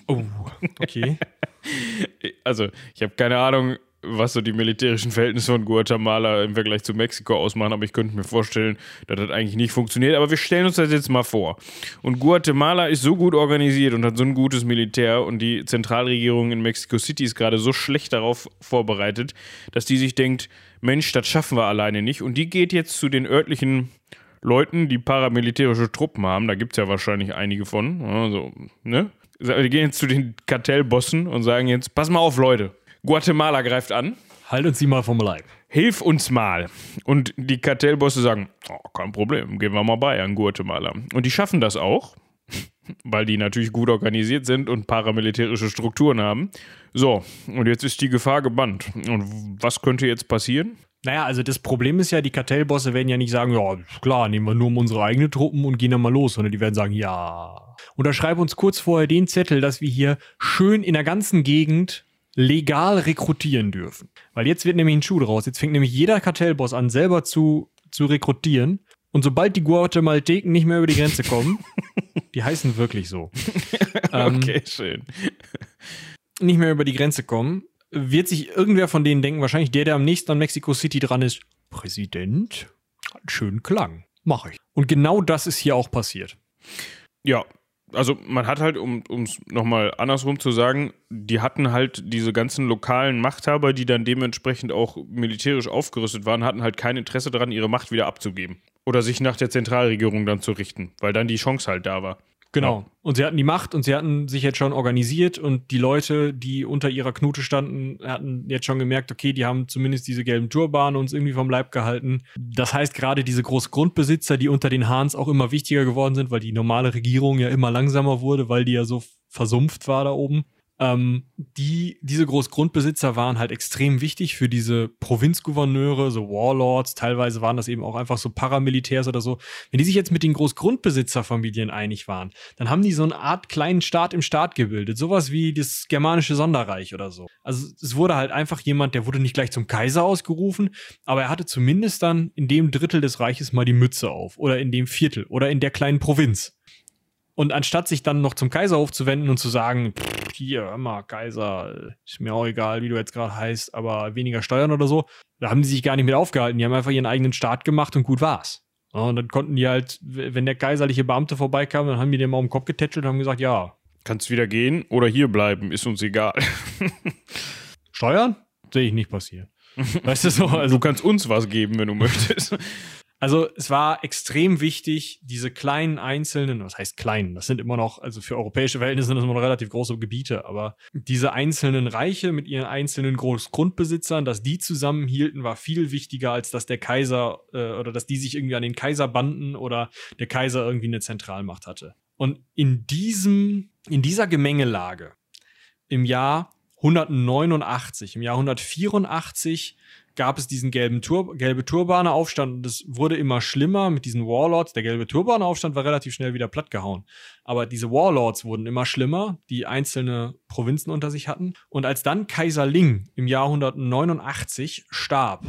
oh, okay. Also, ich habe keine Ahnung, was so die militärischen Verhältnisse von Guatemala im Vergleich zu Mexiko ausmachen, aber ich könnte mir vorstellen, dass das eigentlich nicht funktioniert. Aber wir stellen uns das jetzt mal vor. Und Guatemala ist so gut organisiert und hat so ein gutes Militär und die Zentralregierung in Mexico City ist gerade so schlecht darauf vorbereitet, dass die sich denkt, Mensch, das schaffen wir alleine nicht. Und die geht jetzt zu den örtlichen Leuten, die paramilitärische Truppen haben, da gibt es ja wahrscheinlich einige von, also, ne? Die gehen jetzt zu den Kartellbossen und sagen jetzt, pass mal auf, Leute, Guatemala greift an. Halt uns sie mal vom Leib. Hilf uns mal. Und die Kartellbosse sagen, oh, kein Problem, gehen wir mal bei an Guatemala. Und die schaffen das auch, weil die natürlich gut organisiert sind und paramilitärische Strukturen haben. So, und jetzt ist die Gefahr gebannt. Und was könnte jetzt passieren? Naja, also das Problem ist ja, die Kartellbosse werden ja nicht sagen, ja, klar, nehmen wir nur um unsere eigenen Truppen und gehen dann mal los, sondern die werden sagen, ja. Unterschreib uns kurz vorher den Zettel, dass wir hier schön in der ganzen Gegend legal rekrutieren dürfen. Weil jetzt wird nämlich ein Schuh draus. Jetzt fängt nämlich jeder Kartellboss an, selber zu, zu rekrutieren. Und sobald die Guatemalteken nicht mehr über die Grenze kommen, die heißen wirklich so. Ähm, okay, schön. Nicht mehr über die Grenze kommen, wird sich irgendwer von denen denken, wahrscheinlich der, der am nächsten an Mexico City dran ist, Präsident, hat einen schönen Klang. Mach ich. Und genau das ist hier auch passiert. Ja, also man hat halt, um es nochmal andersrum zu sagen, die hatten halt diese ganzen lokalen Machthaber, die dann dementsprechend auch militärisch aufgerüstet waren, hatten halt kein Interesse daran, ihre Macht wieder abzugeben. Oder sich nach der Zentralregierung dann zu richten, weil dann die Chance halt da war. Genau. Ja. Und sie hatten die Macht und sie hatten sich jetzt schon organisiert und die Leute, die unter ihrer Knute standen, hatten jetzt schon gemerkt, okay, die haben zumindest diese gelben Turbane uns irgendwie vom Leib gehalten. Das heißt, gerade diese Großgrundbesitzer, die unter den Hahns auch immer wichtiger geworden sind, weil die normale Regierung ja immer langsamer wurde, weil die ja so versumpft war da oben. Ähm, die, diese Großgrundbesitzer waren halt extrem wichtig für diese Provinzgouverneure, so Warlords, teilweise waren das eben auch einfach so Paramilitärs oder so. Wenn die sich jetzt mit den Großgrundbesitzerfamilien einig waren, dann haben die so eine Art kleinen Staat im Staat gebildet, sowas wie das germanische Sonderreich oder so. Also es wurde halt einfach jemand, der wurde nicht gleich zum Kaiser ausgerufen, aber er hatte zumindest dann in dem Drittel des Reiches mal die Mütze auf oder in dem Viertel oder in der kleinen Provinz. Und anstatt sich dann noch zum Kaiserhof zu wenden und zu sagen, hier, hör mal, Kaiser, ist mir auch egal, wie du jetzt gerade heißt, aber weniger Steuern oder so, da haben die sich gar nicht mit aufgehalten. Die haben einfach ihren eigenen Staat gemacht und gut war's. und dann konnten die halt, wenn der kaiserliche Beamte vorbeikam, dann haben die dem mal um den Kopf getätschelt und haben gesagt, ja. Kannst wieder gehen oder hier bleiben, ist uns egal. Steuern? Sehe ich nicht passieren. Weißt du so? Also, du kannst uns was geben, wenn du möchtest. Also es war extrem wichtig, diese kleinen einzelnen, was heißt klein, das sind immer noch, also für europäische Verhältnisse sind das immer noch relativ große Gebiete, aber diese einzelnen Reiche mit ihren einzelnen Großgrundbesitzern, dass die zusammenhielten, war viel wichtiger, als dass der Kaiser äh, oder dass die sich irgendwie an den Kaiser banden oder der Kaiser irgendwie eine Zentralmacht hatte. Und in diesem, in dieser Gemengelage im Jahr 189, im Jahr 184 gab es diesen gelben Tur gelbe Turbane-Aufstand und es wurde immer schlimmer mit diesen Warlords. Der gelbe Turbane-Aufstand war relativ schnell wieder plattgehauen. Aber diese Warlords wurden immer schlimmer, die einzelne Provinzen unter sich hatten. Und als dann Kaiser Ling im Jahr 189 starb,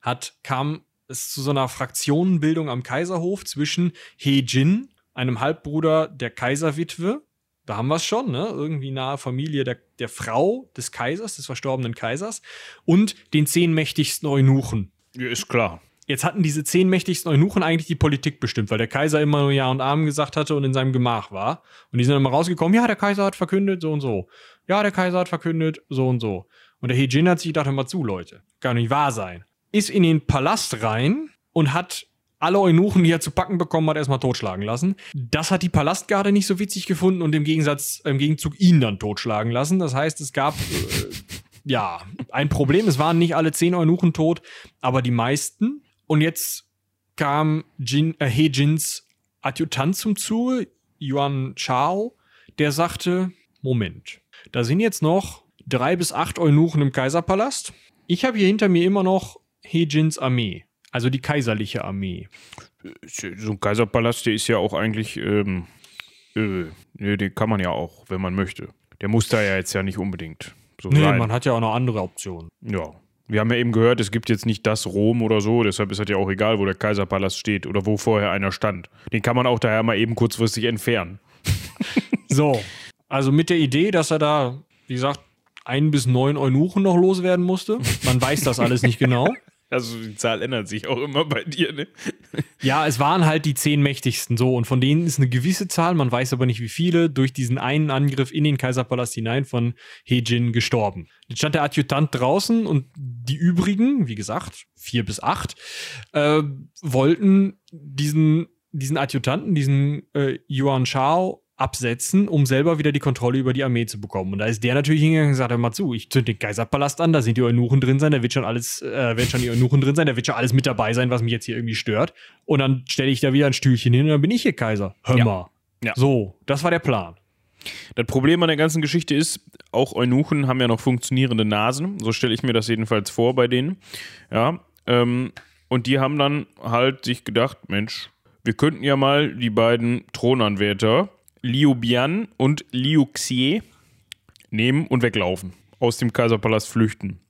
hat, kam es zu so einer Fraktionenbildung am Kaiserhof zwischen He Jin, einem Halbbruder der Kaiserwitwe, da haben wir es schon, ne? Irgendwie nahe Familie der, der Frau des Kaisers, des verstorbenen Kaisers, und den zehn mächtigsten Eunuchen. Ja, ist klar. Jetzt hatten diese zehn mächtigsten Eunuchen eigentlich die Politik bestimmt, weil der Kaiser immer nur Ja und Amen gesagt hatte und in seinem Gemach war. Und die sind immer rausgekommen, ja, der Kaiser hat verkündet, so und so. Ja, der Kaiser hat verkündet, so und so. Und der Hejin hat sich gedacht, hör mal zu, Leute. Kann nicht wahr sein. Ist in den Palast rein und hat alle Eunuchen, die er zu packen bekommen hat, erstmal totschlagen lassen. Das hat die Palastgarde nicht so witzig gefunden und im Gegensatz, im Gegenzug ihn dann totschlagen lassen. Das heißt, es gab äh, ja ein Problem. Es waren nicht alle zehn Eunuchen tot, aber die meisten. Und jetzt kam Jin, äh, He Jins Adjutant zum Zuge, Yuan Chao, der sagte: Moment, da sind jetzt noch drei bis acht Eunuchen im Kaiserpalast. Ich habe hier hinter mir immer noch He Jins Armee. Also die kaiserliche Armee. So ein Kaiserpalast, der ist ja auch eigentlich, ähm, äh, den kann man ja auch, wenn man möchte. Der muss da ja jetzt ja nicht unbedingt so nee, sein. man hat ja auch noch andere Optionen. Ja. Wir haben ja eben gehört, es gibt jetzt nicht das Rom oder so, deshalb ist es ja auch egal, wo der Kaiserpalast steht oder wo vorher einer stand. Den kann man auch daher mal eben kurzfristig entfernen. so, also mit der Idee, dass er da, wie gesagt, ein bis neun Eunuchen noch loswerden musste. Man weiß das alles nicht genau. Also die Zahl ändert sich auch immer bei dir, ne? Ja, es waren halt die zehn mächtigsten so und von denen ist eine gewisse Zahl, man weiß aber nicht wie viele, durch diesen einen Angriff in den Kaiserpalast hinein von Hejin gestorben. Jetzt stand der Adjutant draußen und die übrigen, wie gesagt, vier bis acht, äh, wollten diesen, diesen Adjutanten, diesen äh, Yuan Shao, absetzen, um selber wieder die Kontrolle über die Armee zu bekommen. Und da ist der natürlich hingegangen und gesagt, hör mal zu, ich zünd den Kaiserpalast an, da sind die Eunuchen drin sein, da wird schon alles, äh, werden schon die Eunuchen drin sein, da wird schon alles mit dabei sein, was mich jetzt hier irgendwie stört. Und dann stelle ich da wieder ein Stühlchen hin und dann bin ich hier Kaiser. Hör mal. Ja. So, das war der Plan. Das Problem an der ganzen Geschichte ist, auch Eunuchen haben ja noch funktionierende Nasen. So stelle ich mir das jedenfalls vor bei denen. Ja. Ähm, und die haben dann halt sich gedacht, Mensch, wir könnten ja mal die beiden Thronanwärter Liu Bian und Liu Xie nehmen und weglaufen. Aus dem Kaiserpalast flüchten.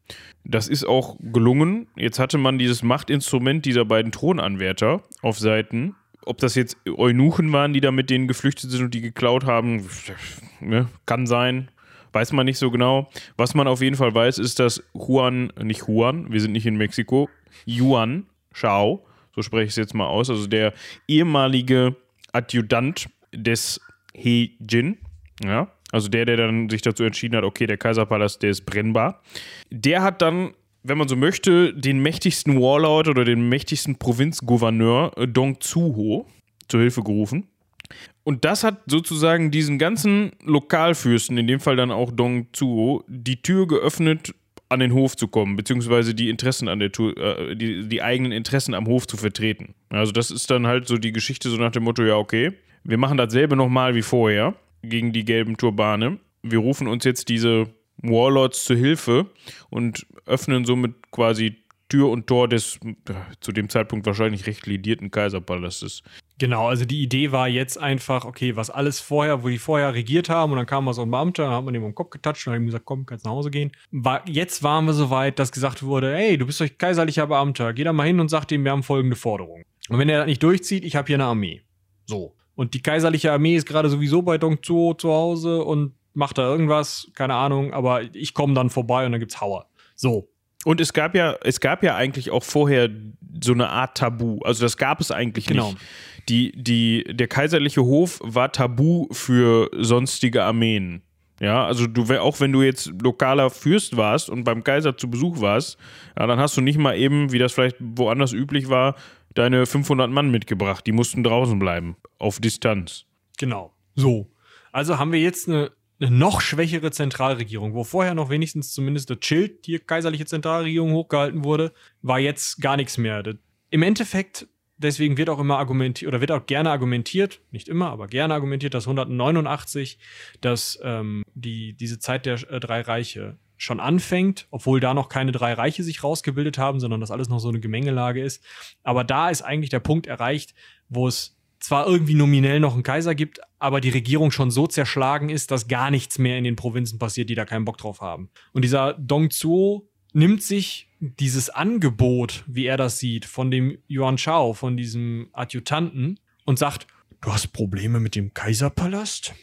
Das ist auch gelungen. Jetzt hatte man dieses Machtinstrument dieser beiden Thronanwärter auf Seiten. Ob das jetzt Eunuchen waren, die da mit denen geflüchtet sind und die geklaut haben, ne, kann sein. Weiß man nicht so genau. Was man auf jeden Fall weiß, ist, dass Juan, nicht Juan, wir sind nicht in Mexiko, Yuan Shao, so spreche ich es jetzt mal aus, also der ehemalige Adjutant des He-Jin, ja, also der, der dann sich dazu entschieden hat, okay, der Kaiserpalast, der ist brennbar. Der hat dann, wenn man so möchte, den mächtigsten Warlord oder den mächtigsten Provinzgouverneur äh, Dong Zuho zur Hilfe gerufen. Und das hat sozusagen diesen ganzen Lokalfürsten, in dem Fall dann auch Dong Zuho, die Tür geöffnet, an den Hof zu kommen, beziehungsweise die Interessen an der Tour, äh, die, die eigenen Interessen am Hof zu vertreten. Also das ist dann halt so die Geschichte so nach dem Motto, ja, okay, wir machen dasselbe nochmal wie vorher gegen die gelben Turbane. wir rufen uns jetzt diese Warlords zu Hilfe und öffnen somit quasi Tür und Tor des zu dem Zeitpunkt wahrscheinlich recht lidierten Kaiserpalastes. Genau, also die Idee war jetzt einfach, okay, was alles vorher, wo die vorher regiert haben und dann kam mal so ein Beamter, dann hat man ihm am Kopf getatscht und hat ihm gesagt, komm, kannst nach Hause gehen. War, jetzt waren wir so weit, dass gesagt wurde, hey, du bist doch kaiserlicher Beamter, geh da mal hin und sag ihm, wir haben folgende Forderung. Und wenn er das nicht durchzieht, ich habe hier eine Armee. So. Und die kaiserliche Armee ist gerade sowieso bei Dong Zhuo zu Hause und macht da irgendwas, keine Ahnung, aber ich komme dann vorbei und dann gibt's Hauer. So. Und es gab ja, es gab ja eigentlich auch vorher so eine Art Tabu. Also das gab es eigentlich genau. nicht. Die, die, der kaiserliche Hof war tabu für sonstige Armeen. Ja, also du, auch wenn du jetzt lokaler Fürst warst und beim Kaiser zu Besuch warst, ja, dann hast du nicht mal eben, wie das vielleicht woanders üblich war, deine 500 Mann mitgebracht. Die mussten draußen bleiben, auf Distanz. Genau. So. Also haben wir jetzt eine eine noch schwächere Zentralregierung, wo vorher noch wenigstens zumindest das Schild, die kaiserliche Zentralregierung, hochgehalten wurde, war jetzt gar nichts mehr. Das, Im Endeffekt, deswegen wird auch immer argumentiert, oder wird auch gerne argumentiert, nicht immer, aber gerne argumentiert, dass 189, dass ähm, die, diese Zeit der äh, drei Reiche schon anfängt, obwohl da noch keine drei Reiche sich rausgebildet haben, sondern das alles noch so eine Gemengelage ist. Aber da ist eigentlich der Punkt erreicht, wo es zwar irgendwie nominell noch einen Kaiser gibt, aber die Regierung schon so zerschlagen ist, dass gar nichts mehr in den Provinzen passiert, die da keinen Bock drauf haben. Und dieser Dong Zhuo nimmt sich dieses Angebot, wie er das sieht, von dem Yuan Chao, von diesem Adjutanten und sagt, du hast Probleme mit dem Kaiserpalast?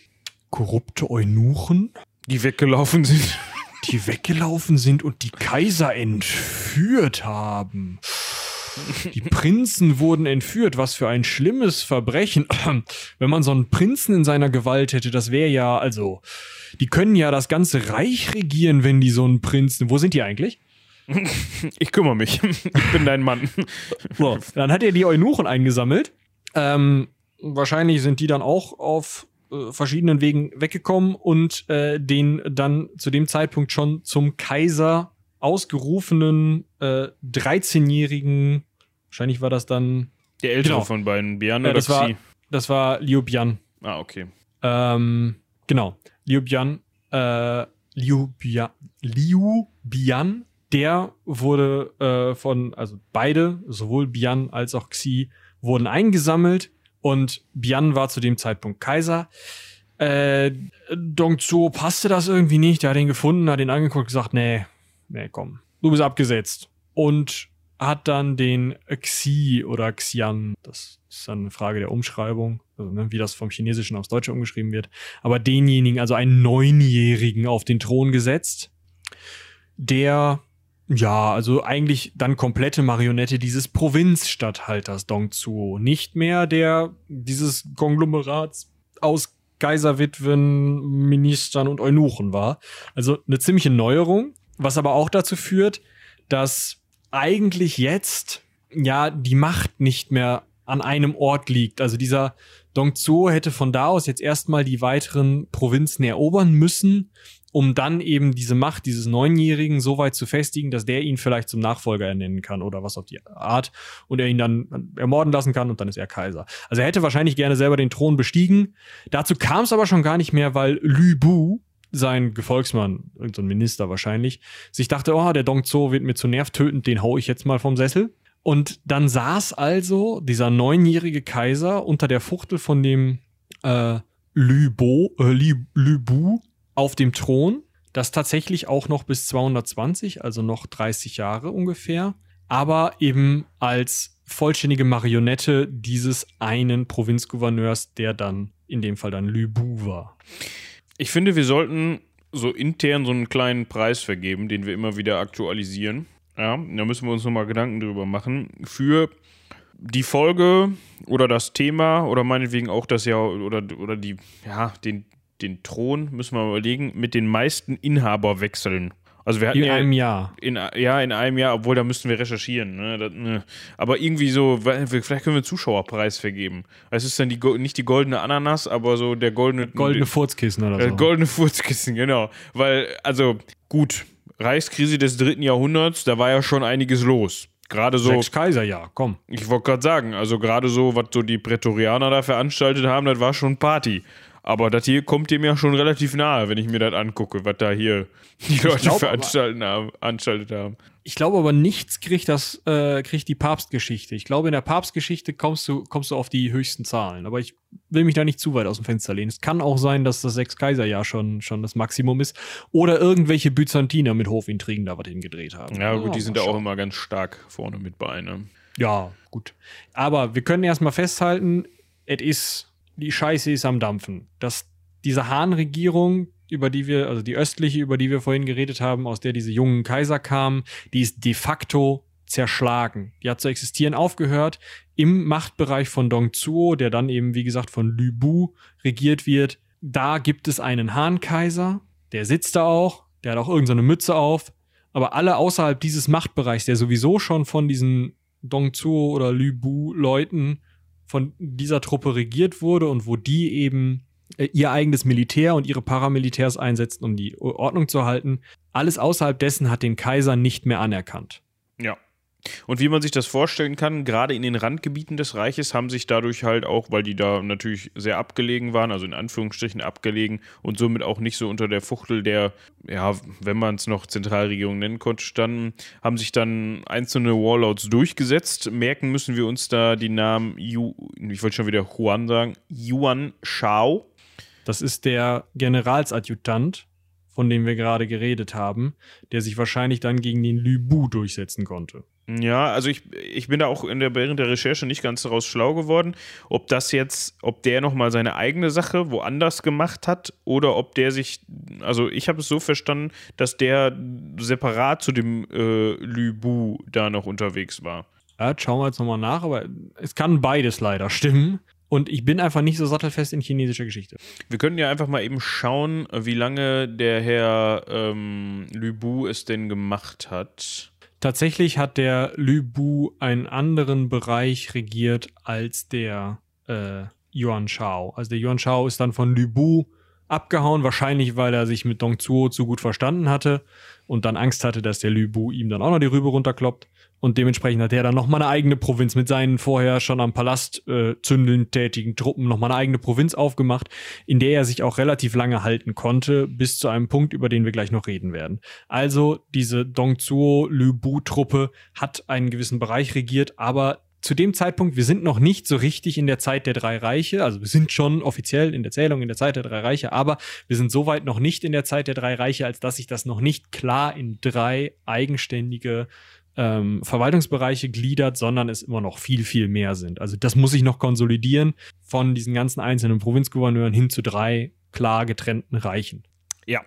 Korrupte Eunuchen? Die weggelaufen sind. Die weggelaufen sind und die Kaiser entführt haben. Die Prinzen wurden entführt. Was für ein schlimmes Verbrechen. Wenn man so einen Prinzen in seiner Gewalt hätte, das wäre ja, also, die können ja das ganze Reich regieren, wenn die so einen Prinzen. Wo sind die eigentlich? Ich kümmere mich. Ich bin dein Mann. So, dann hat er die Eunuchen eingesammelt. Ähm, wahrscheinlich sind die dann auch auf äh, verschiedenen Wegen weggekommen und äh, den dann zu dem Zeitpunkt schon zum Kaiser ausgerufenen äh, 13-jährigen, wahrscheinlich war das dann. Der ältere genau. von beiden, Bian oder das war, das war Liu Bian. Ah, okay. Ähm, genau. Liu Bian, äh, Liu Bian, Liu Bian, der wurde äh, von, also beide, sowohl Bian als auch Xi, wurden eingesammelt und Bian war zu dem Zeitpunkt Kaiser. Äh, Dong Zhuo passte das irgendwie nicht, der hat ihn gefunden, hat ihn angeguckt gesagt, nee, nee, komm, du bist abgesetzt. Und hat dann den Xi oder Xian, das ist dann eine Frage der Umschreibung, also, ne, wie das vom Chinesischen aufs Deutsche umgeschrieben wird, aber denjenigen, also einen Neunjährigen auf den Thron gesetzt, der ja, also eigentlich dann komplette Marionette dieses Provinzstatthalters Dong Zhuo. Nicht mehr der dieses Konglomerats aus Kaiserwitwen, Ministern und Eunuchen war. Also eine ziemliche Neuerung. Was aber auch dazu führt, dass eigentlich jetzt ja die Macht nicht mehr an einem Ort liegt. Also dieser Dong Zhuo hätte von da aus jetzt erstmal die weiteren Provinzen erobern müssen, um dann eben diese Macht dieses Neunjährigen so weit zu festigen, dass der ihn vielleicht zum Nachfolger ernennen kann oder was auf die Art und er ihn dann ermorden lassen kann und dann ist er Kaiser. Also er hätte wahrscheinlich gerne selber den Thron bestiegen. Dazu kam es aber schon gar nicht mehr, weil Lü Bu, sein Gefolgsmann, irgendein Minister wahrscheinlich, sich dachte, oh, der Dong Zhuo wird mir zu nervtötend, den hau ich jetzt mal vom Sessel. Und dann saß also dieser neunjährige Kaiser unter der Fuchtel von dem äh, Lü, Bo, äh, Lü, Lü Bu auf dem Thron, das tatsächlich auch noch bis 220, also noch 30 Jahre ungefähr, aber eben als vollständige Marionette dieses einen Provinzgouverneurs, der dann in dem Fall dann Lü Bu war. Ich finde, wir sollten so intern so einen kleinen Preis vergeben, den wir immer wieder aktualisieren. Ja, da müssen wir uns nochmal Gedanken drüber machen. Für die Folge oder das Thema oder meinetwegen auch das Jahr oder, oder die, ja, den, den Thron müssen wir mal überlegen, mit den meisten Inhaberwechseln. Also wir hatten in ja, einem Jahr. In, ja, in einem Jahr, obwohl da müssten wir recherchieren. Ne? Das, ne. Aber irgendwie so, vielleicht können wir einen Zuschauerpreis vergeben. Es ist dann die, nicht die goldene Ananas, aber so der goldene. Goldene Furzkissen oder so. Äh, goldene Furzkissen, genau. Weil, also gut, Reichskrise des dritten Jahrhunderts, da war ja schon einiges los. Gerade so. Sechs Kaiser, ja, komm. Ich wollte gerade sagen, also gerade so, was so die Prätorianer da veranstaltet haben, das war schon Party. Aber das hier kommt dem ja schon relativ nahe, wenn ich mir das angucke, was da hier die Leute glaub, veranstaltet haben, haben. Ich glaube aber, nichts kriegt das, äh, kriegt die Papstgeschichte. Ich glaube, in der Papstgeschichte kommst du, kommst du auf die höchsten Zahlen. Aber ich will mich da nicht zu weit aus dem Fenster lehnen. Es kann auch sein, dass das Sechs-Kaiser-Jahr schon, schon das Maximum ist. Oder irgendwelche Byzantiner mit Hofintrigen da was hingedreht haben. Ja, gut, ja, die sind da auch immer ganz stark vorne mit bei, ne? Ja, gut. Aber wir können erstmal festhalten, es ist die Scheiße ist am Dampfen. Dass diese Hahn-Regierung, über die wir, also die östliche, über die wir vorhin geredet haben, aus der diese jungen Kaiser kamen, die ist de facto zerschlagen. Die hat zu existieren aufgehört im Machtbereich von Dongzuo, der dann eben, wie gesagt, von Lü Bu regiert wird. Da gibt es einen Han-Kaiser, der sitzt da auch, der hat auch irgendeine Mütze auf. Aber alle außerhalb dieses Machtbereichs, der sowieso schon von diesen Dongzuo oder Lü Bu-Leuten von dieser Truppe regiert wurde und wo die eben äh, ihr eigenes Militär und ihre Paramilitärs einsetzen, um die Ordnung zu halten. Alles außerhalb dessen hat den Kaiser nicht mehr anerkannt. Und wie man sich das vorstellen kann, gerade in den Randgebieten des Reiches haben sich dadurch halt auch, weil die da natürlich sehr abgelegen waren, also in Anführungsstrichen abgelegen und somit auch nicht so unter der Fuchtel der, ja, wenn man es noch Zentralregierung nennen konnte, standen, haben sich dann einzelne Warlords durchgesetzt. Merken müssen wir uns da die Namen, Yu, ich wollte schon wieder Juan sagen, Yuan Shao. Das ist der Generalsadjutant von dem wir gerade geredet haben, der sich wahrscheinlich dann gegen den Lübu durchsetzen konnte. Ja, also ich, ich bin da auch in der, während der Recherche nicht ganz daraus schlau geworden, ob das jetzt, ob der nochmal seine eigene Sache woanders gemacht hat oder ob der sich, also ich habe es so verstanden, dass der separat zu dem äh, Lübu da noch unterwegs war. Ja, schauen wir jetzt nochmal nach, aber es kann beides leider stimmen. Und ich bin einfach nicht so sattelfest in chinesischer Geschichte. Wir können ja einfach mal eben schauen, wie lange der Herr ähm, Lübu es denn gemacht hat. Tatsächlich hat der Lü Bu einen anderen Bereich regiert als der äh, Yuan Shao. Also der Yuan Shao ist dann von Lü Bu abgehauen, wahrscheinlich weil er sich mit Dong Zuo zu gut verstanden hatte und dann Angst hatte, dass der Lü Bu ihm dann auch noch die Rübe runterkloppt. Und dementsprechend hat er dann nochmal eine eigene Provinz mit seinen vorher schon am Palast äh, zündeln tätigen Truppen nochmal eine eigene Provinz aufgemacht, in der er sich auch relativ lange halten konnte, bis zu einem Punkt, über den wir gleich noch reden werden. Also diese Dongzuo Lübu-Truppe hat einen gewissen Bereich regiert, aber zu dem Zeitpunkt, wir sind noch nicht so richtig in der Zeit der drei Reiche, also wir sind schon offiziell in der Zählung in der Zeit der drei Reiche, aber wir sind soweit noch nicht in der Zeit der drei Reiche, als dass sich das noch nicht klar in drei eigenständige ähm, Verwaltungsbereiche gliedert, sondern es immer noch viel, viel mehr sind. Also das muss ich noch konsolidieren von diesen ganzen einzelnen Provinzgouverneuren hin zu drei klar getrennten Reichen. Ja.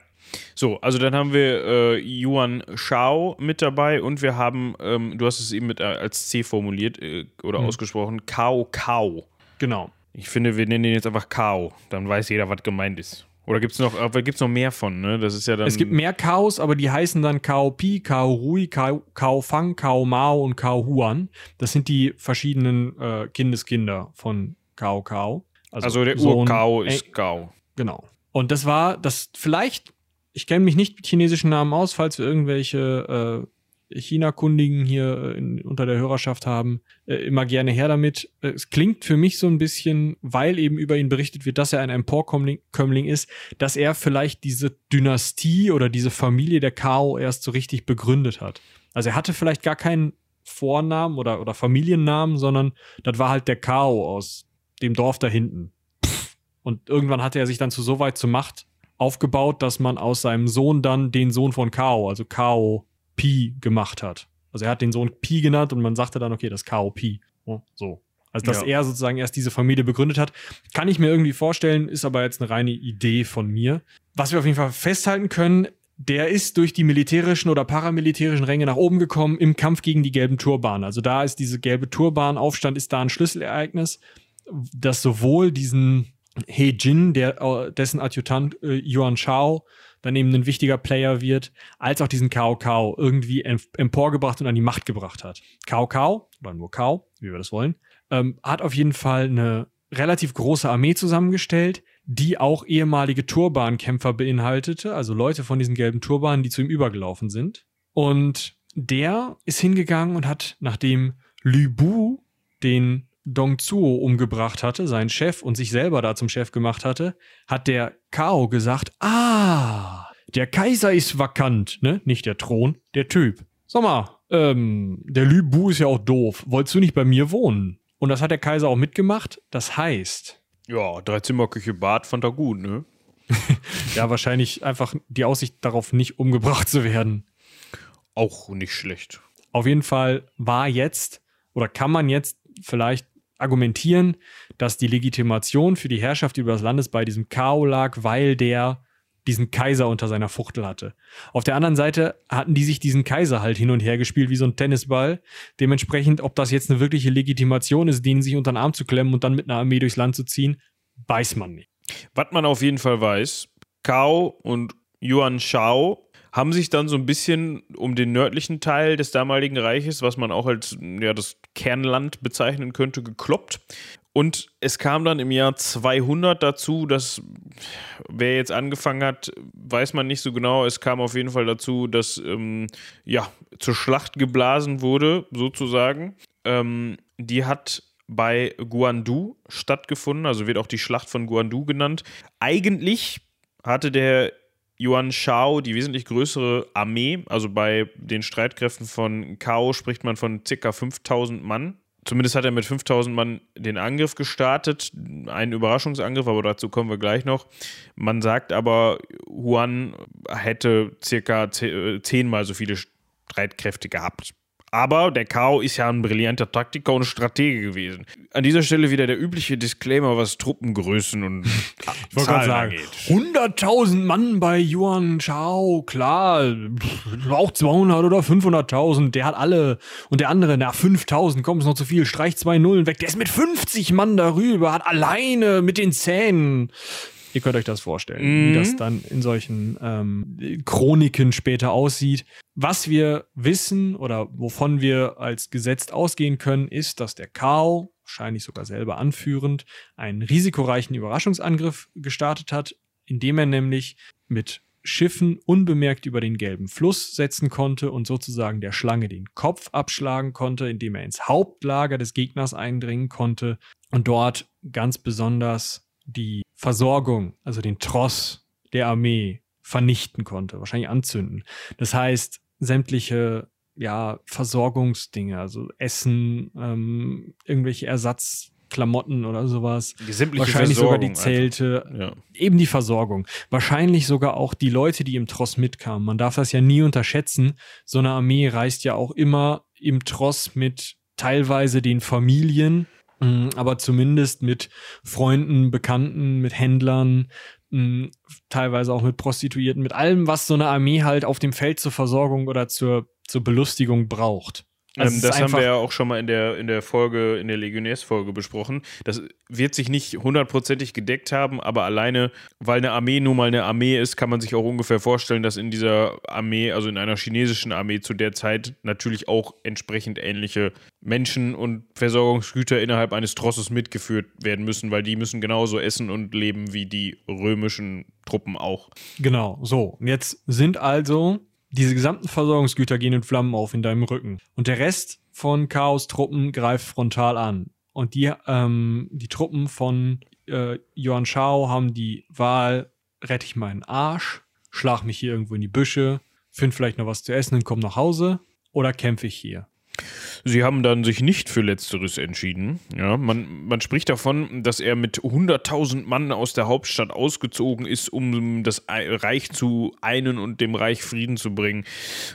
So, also dann haben wir äh, Yuan Shao mit dabei und wir haben, ähm, du hast es eben mit, äh, als C formuliert äh, oder mhm. ausgesprochen, Kao Kao. Genau. Ich finde, wir nennen den jetzt einfach Kao. Dann weiß jeder, was gemeint ist. Oder gibt es noch, gibt's noch mehr von, ne? Das ist ja dann. Es gibt mehr Chaos, aber die heißen dann Kao Pi, Kao Rui, Kao, Kao Fang, Kao Mao und Kao Huan. Das sind die verschiedenen äh, Kindeskinder von Kao Kao. Also, also der Ur-Kao ist Kao. Genau. Und das war, das vielleicht, ich kenne mich nicht mit chinesischen Namen aus, falls wir irgendwelche äh, China-Kundigen hier äh, in, unter der Hörerschaft haben, äh, immer gerne her damit. Äh, es klingt für mich so ein bisschen, weil eben über ihn berichtet wird, dass er ein Emporkömmling ist, dass er vielleicht diese Dynastie oder diese Familie der Kao erst so richtig begründet hat. Also er hatte vielleicht gar keinen Vornamen oder, oder Familiennamen, sondern das war halt der Kao aus dem Dorf da hinten. Und irgendwann hatte er sich dann zu so weit zur Macht aufgebaut, dass man aus seinem Sohn dann den Sohn von Kao, also Kao Pi gemacht hat. Also er hat den Sohn Pi genannt und man sagte dann, okay, das Kao Pi. Oh, so. Also, dass ja. er sozusagen erst diese Familie begründet hat, kann ich mir irgendwie vorstellen, ist aber jetzt eine reine Idee von mir. Was wir auf jeden Fall festhalten können, der ist durch die militärischen oder paramilitärischen Ränge nach oben gekommen im Kampf gegen die gelben Turban. Also da ist diese gelbe Turban-Aufstand ist da ein Schlüsselereignis, das sowohl diesen He Jin, der, äh, dessen Adjutant äh, Yuan Shao, dann eben ein wichtiger Player wird, als auch diesen Cao Cao irgendwie emporgebracht und an die Macht gebracht hat. Cao Cao, oder nur Cao, wie wir das wollen, ähm, hat auf jeden Fall eine relativ große Armee zusammengestellt, die auch ehemalige Turbankämpfer beinhaltete, also Leute von diesen gelben Turbanen, die zu ihm übergelaufen sind. Und der ist hingegangen und hat, nachdem Lü Bu den Dong Zuo umgebracht hatte, seinen Chef, und sich selber da zum Chef gemacht hatte, hat der Kao gesagt, ah, der Kaiser ist vakant, ne? Nicht der Thron, der Typ. Sag mal, ähm, der Lü Bu ist ja auch doof. Wolltest du nicht bei mir wohnen? Und das hat der Kaiser auch mitgemacht. Das heißt. Ja, Dreizimmerküche Bad fand er gut, ne? ja, wahrscheinlich einfach die Aussicht darauf, nicht umgebracht zu werden. Auch nicht schlecht. Auf jeden Fall war jetzt oder kann man jetzt vielleicht argumentieren, dass die Legitimation für die Herrschaft über das Landes bei diesem Kao lag, weil der diesen Kaiser unter seiner Fuchtel hatte. Auf der anderen Seite hatten die sich diesen Kaiser halt hin und her gespielt wie so ein Tennisball. Dementsprechend, ob das jetzt eine wirkliche Legitimation ist, den sich unter den Arm zu klemmen und dann mit einer Armee durchs Land zu ziehen, weiß man nicht. Was man auf jeden Fall weiß, Cao und Yuan Shao haben sich dann so ein bisschen um den nördlichen Teil des damaligen Reiches, was man auch als ja, das Kernland bezeichnen könnte, gekloppt. Und es kam dann im Jahr 200 dazu, dass wer jetzt angefangen hat, weiß man nicht so genau. Es kam auf jeden Fall dazu, dass ähm, ja zur Schlacht geblasen wurde, sozusagen. Ähm, die hat bei Guandu stattgefunden, also wird auch die Schlacht von Guandu genannt. Eigentlich hatte der Yuan Shao die wesentlich größere Armee, also bei den Streitkräften von Kao spricht man von ca. 5000 Mann. Zumindest hat er mit 5000 Mann den Angriff gestartet, einen Überraschungsangriff, aber dazu kommen wir gleich noch. Man sagt aber, Huan hätte circa zehnmal so viele Streitkräfte gehabt. Aber der Kao ist ja ein brillanter Taktiker und Stratege gewesen. An dieser Stelle wieder der übliche Disclaimer, was Truppengrößen und ich Zahlen sagen, angeht. 100.000 Mann bei Yuan Chao, klar, auch 200 oder 500.000, der hat alle. Und der andere, na 5.000, kommt es noch zu viel, streicht zwei Nullen weg. Der ist mit 50 Mann darüber, hat alleine mit den Zähnen Ihr könnt euch das vorstellen, mhm. wie das dann in solchen ähm, Chroniken später aussieht. Was wir wissen oder wovon wir als gesetzt ausgehen können, ist, dass der Kao, wahrscheinlich sogar selber anführend, einen risikoreichen Überraschungsangriff gestartet hat, indem er nämlich mit Schiffen unbemerkt über den gelben Fluss setzen konnte und sozusagen der Schlange den Kopf abschlagen konnte, indem er ins Hauptlager des Gegners eindringen konnte und dort ganz besonders die Versorgung, also den Tross der Armee vernichten konnte, wahrscheinlich anzünden. Das heißt, sämtliche ja, Versorgungsdinge, also Essen, ähm, irgendwelche Ersatzklamotten oder sowas. Wahrscheinlich Versorgung sogar die Zelte. Ja. Eben die Versorgung. Wahrscheinlich sogar auch die Leute, die im Tross mitkamen. Man darf das ja nie unterschätzen. So eine Armee reist ja auch immer im Tross mit teilweise den Familien aber zumindest mit Freunden, Bekannten, mit Händlern, mm, teilweise auch mit Prostituierten, mit allem, was so eine Armee halt auf dem Feld zur Versorgung oder zur, zur Belustigung braucht. Also ähm, das haben wir ja auch schon mal in der, in der Folge, in der Legionärsfolge besprochen. Das wird sich nicht hundertprozentig gedeckt haben, aber alleine, weil eine Armee nun mal eine Armee ist, kann man sich auch ungefähr vorstellen, dass in dieser Armee, also in einer chinesischen Armee zu der Zeit natürlich auch entsprechend ähnliche Menschen und Versorgungsgüter innerhalb eines Trosses mitgeführt werden müssen, weil die müssen genauso essen und leben wie die römischen Truppen auch. Genau, so. Jetzt sind also diese gesamten Versorgungsgüter gehen in Flammen auf in deinem Rücken. Und der Rest von Chaos-Truppen greift frontal an. Und die, ähm, die Truppen von äh, Yuan Shao haben die Wahl, rette ich meinen Arsch, schlag mich hier irgendwo in die Büsche, find vielleicht noch was zu essen und komm nach Hause oder kämpfe ich hier. Sie haben dann sich nicht für Letzteres entschieden. Ja, man, man spricht davon, dass er mit 100.000 Mann aus der Hauptstadt ausgezogen ist, um das Reich zu einen und dem Reich Frieden zu bringen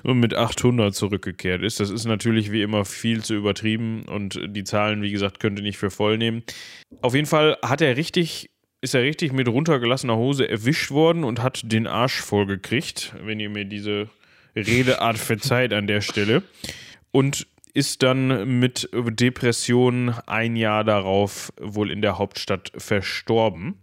und mit 800 zurückgekehrt ist. Das ist natürlich wie immer viel zu übertrieben und die Zahlen, wie gesagt, könnte nicht für voll nehmen. Auf jeden Fall hat er richtig ist er richtig mit runtergelassener Hose erwischt worden und hat den Arsch vollgekriegt, wenn ihr mir diese Redeart verzeiht an der Stelle. Und ist dann mit Depression ein Jahr darauf wohl in der Hauptstadt verstorben.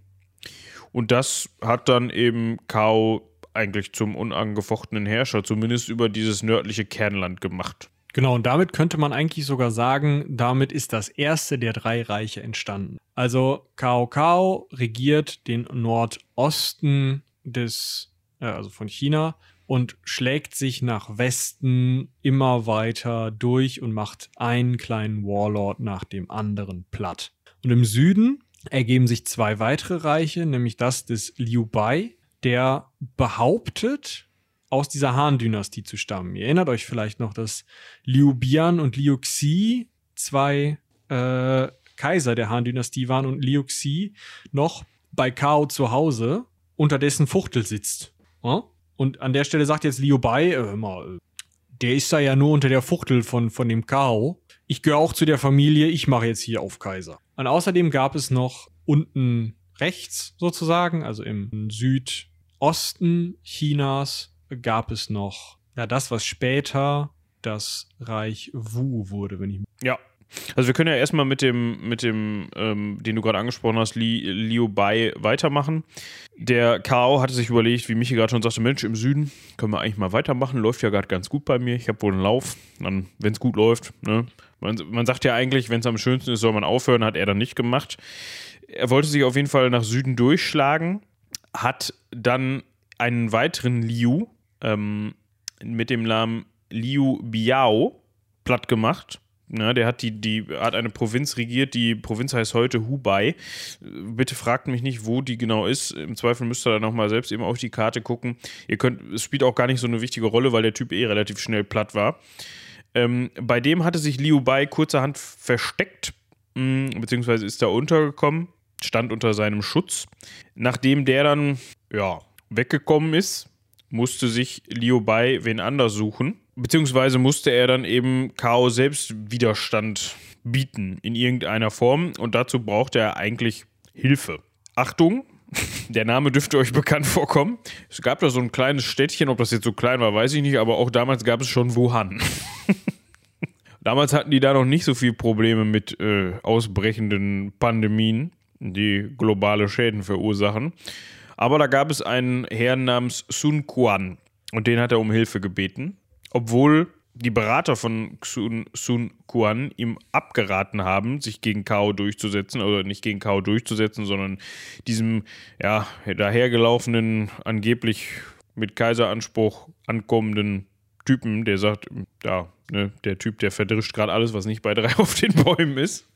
Und das hat dann eben Kao eigentlich zum unangefochtenen Herrscher, zumindest über dieses nördliche Kernland gemacht. Genau, und damit könnte man eigentlich sogar sagen, damit ist das erste der drei Reiche entstanden. Also Cao Cao regiert den Nordosten des, äh, also von China und schlägt sich nach Westen immer weiter durch und macht einen kleinen Warlord nach dem anderen platt. Und im Süden ergeben sich zwei weitere Reiche, nämlich das des Liu Bei, der behauptet, aus dieser Han-Dynastie zu stammen. Ihr erinnert euch vielleicht noch, dass Liu Bian und Liu Xi zwei äh, Kaiser der Han-Dynastie waren und Liu Xi noch bei Kao zu Hause unter dessen Fuchtel sitzt. Ja? Und an der Stelle sagt jetzt Liu Bai, äh, mal, der ist da ja nur unter der Fuchtel von, von dem Kao. Ich gehöre auch zu der Familie, ich mache jetzt hier auf Kaiser. Und außerdem gab es noch unten rechts sozusagen, also im Südosten Chinas, gab es noch ja das, was später das Reich Wu wurde, wenn ich ja also wir können ja erstmal mit dem, mit dem, ähm, den du gerade angesprochen hast, Li, Liu Bai weitermachen. Der Kao hatte sich überlegt, wie Michi gerade schon sagte, Mensch, im Süden können wir eigentlich mal weitermachen. Läuft ja gerade ganz gut bei mir. Ich habe wohl einen Lauf. Dann, wenn es gut läuft, ne? man, man sagt ja eigentlich, wenn es am schönsten ist, soll man aufhören, hat er dann nicht gemacht. Er wollte sich auf jeden Fall nach Süden durchschlagen, hat dann einen weiteren Liu ähm, mit dem Namen Liu Biao platt gemacht ja, der hat die, die hat eine Provinz regiert. Die Provinz heißt heute Hubei. Bitte fragt mich nicht, wo die genau ist. Im Zweifel müsst ihr da nochmal selbst eben auf die Karte gucken. Ihr könnt, es spielt auch gar nicht so eine wichtige Rolle, weil der Typ eh relativ schnell platt war. Ähm, bei dem hatte sich Liu Bai kurzerhand versteckt, mh, hm, beziehungsweise ist da untergekommen, stand unter seinem Schutz. Nachdem der dann, ja, weggekommen ist, musste sich Liu Bai wen anders suchen beziehungsweise musste er dann eben Kao selbst Widerstand bieten in irgendeiner Form und dazu brauchte er eigentlich Hilfe. Achtung, der Name dürfte euch bekannt vorkommen. Es gab da so ein kleines Städtchen, ob das jetzt so klein war, weiß ich nicht, aber auch damals gab es schon Wuhan. damals hatten die da noch nicht so viele Probleme mit äh, ausbrechenden Pandemien, die globale Schäden verursachen. Aber da gab es einen Herrn namens Sun Quan und den hat er um Hilfe gebeten obwohl die Berater von Sun, Sun Quan ihm abgeraten haben, sich gegen Kao durchzusetzen, oder nicht gegen Kao durchzusetzen, sondern diesem ja, dahergelaufenen, angeblich mit Kaiseranspruch ankommenden Typen, der sagt, ja, ne, der Typ, der verdrischt gerade alles, was nicht bei drei auf den Bäumen ist.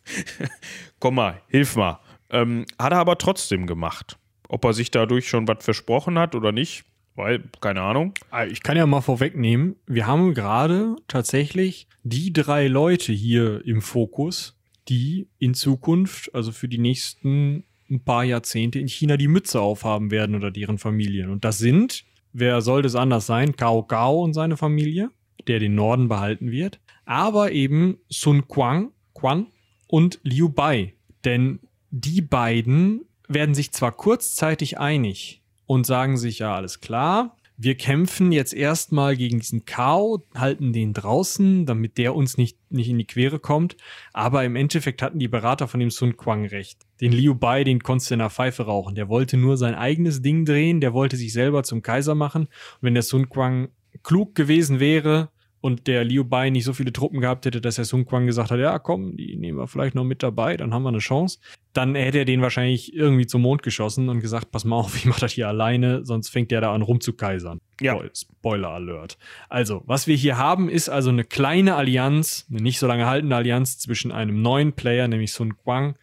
Komm mal, hilf mal. Ähm, hat er aber trotzdem gemacht. Ob er sich dadurch schon was versprochen hat oder nicht, weil, keine Ahnung. Ah, ich kann ja mal vorwegnehmen, wir haben gerade tatsächlich die drei Leute hier im Fokus, die in Zukunft, also für die nächsten ein paar Jahrzehnte in China die Mütze aufhaben werden oder deren Familien. Und das sind, wer soll das anders sein? Cao Cao und seine Familie, der den Norden behalten wird. Aber eben Sun Quan, Quan und Liu Bai. Denn die beiden werden sich zwar kurzzeitig einig, und sagen sich, ja, alles klar, wir kämpfen jetzt erstmal gegen diesen Kao, halten den draußen, damit der uns nicht, nicht in die Quere kommt. Aber im Endeffekt hatten die Berater von dem Sun Quang recht. Den Liu Bai, den konntest du in der Pfeife rauchen. Der wollte nur sein eigenes Ding drehen, der wollte sich selber zum Kaiser machen. Und wenn der Sun Quang klug gewesen wäre, und der Liu Bai nicht so viele Truppen gehabt hätte, dass der Sun Quan gesagt hat, ja komm, die nehmen wir vielleicht noch mit dabei, dann haben wir eine Chance, dann hätte er den wahrscheinlich irgendwie zum Mond geschossen und gesagt, pass mal auf, ich mach das hier alleine, sonst fängt der da an rumzukaisern. Ja. Spoiler Alert. Also, was wir hier haben, ist also eine kleine Allianz, eine nicht so lange haltende Allianz zwischen einem neuen Player, nämlich Sun Quan,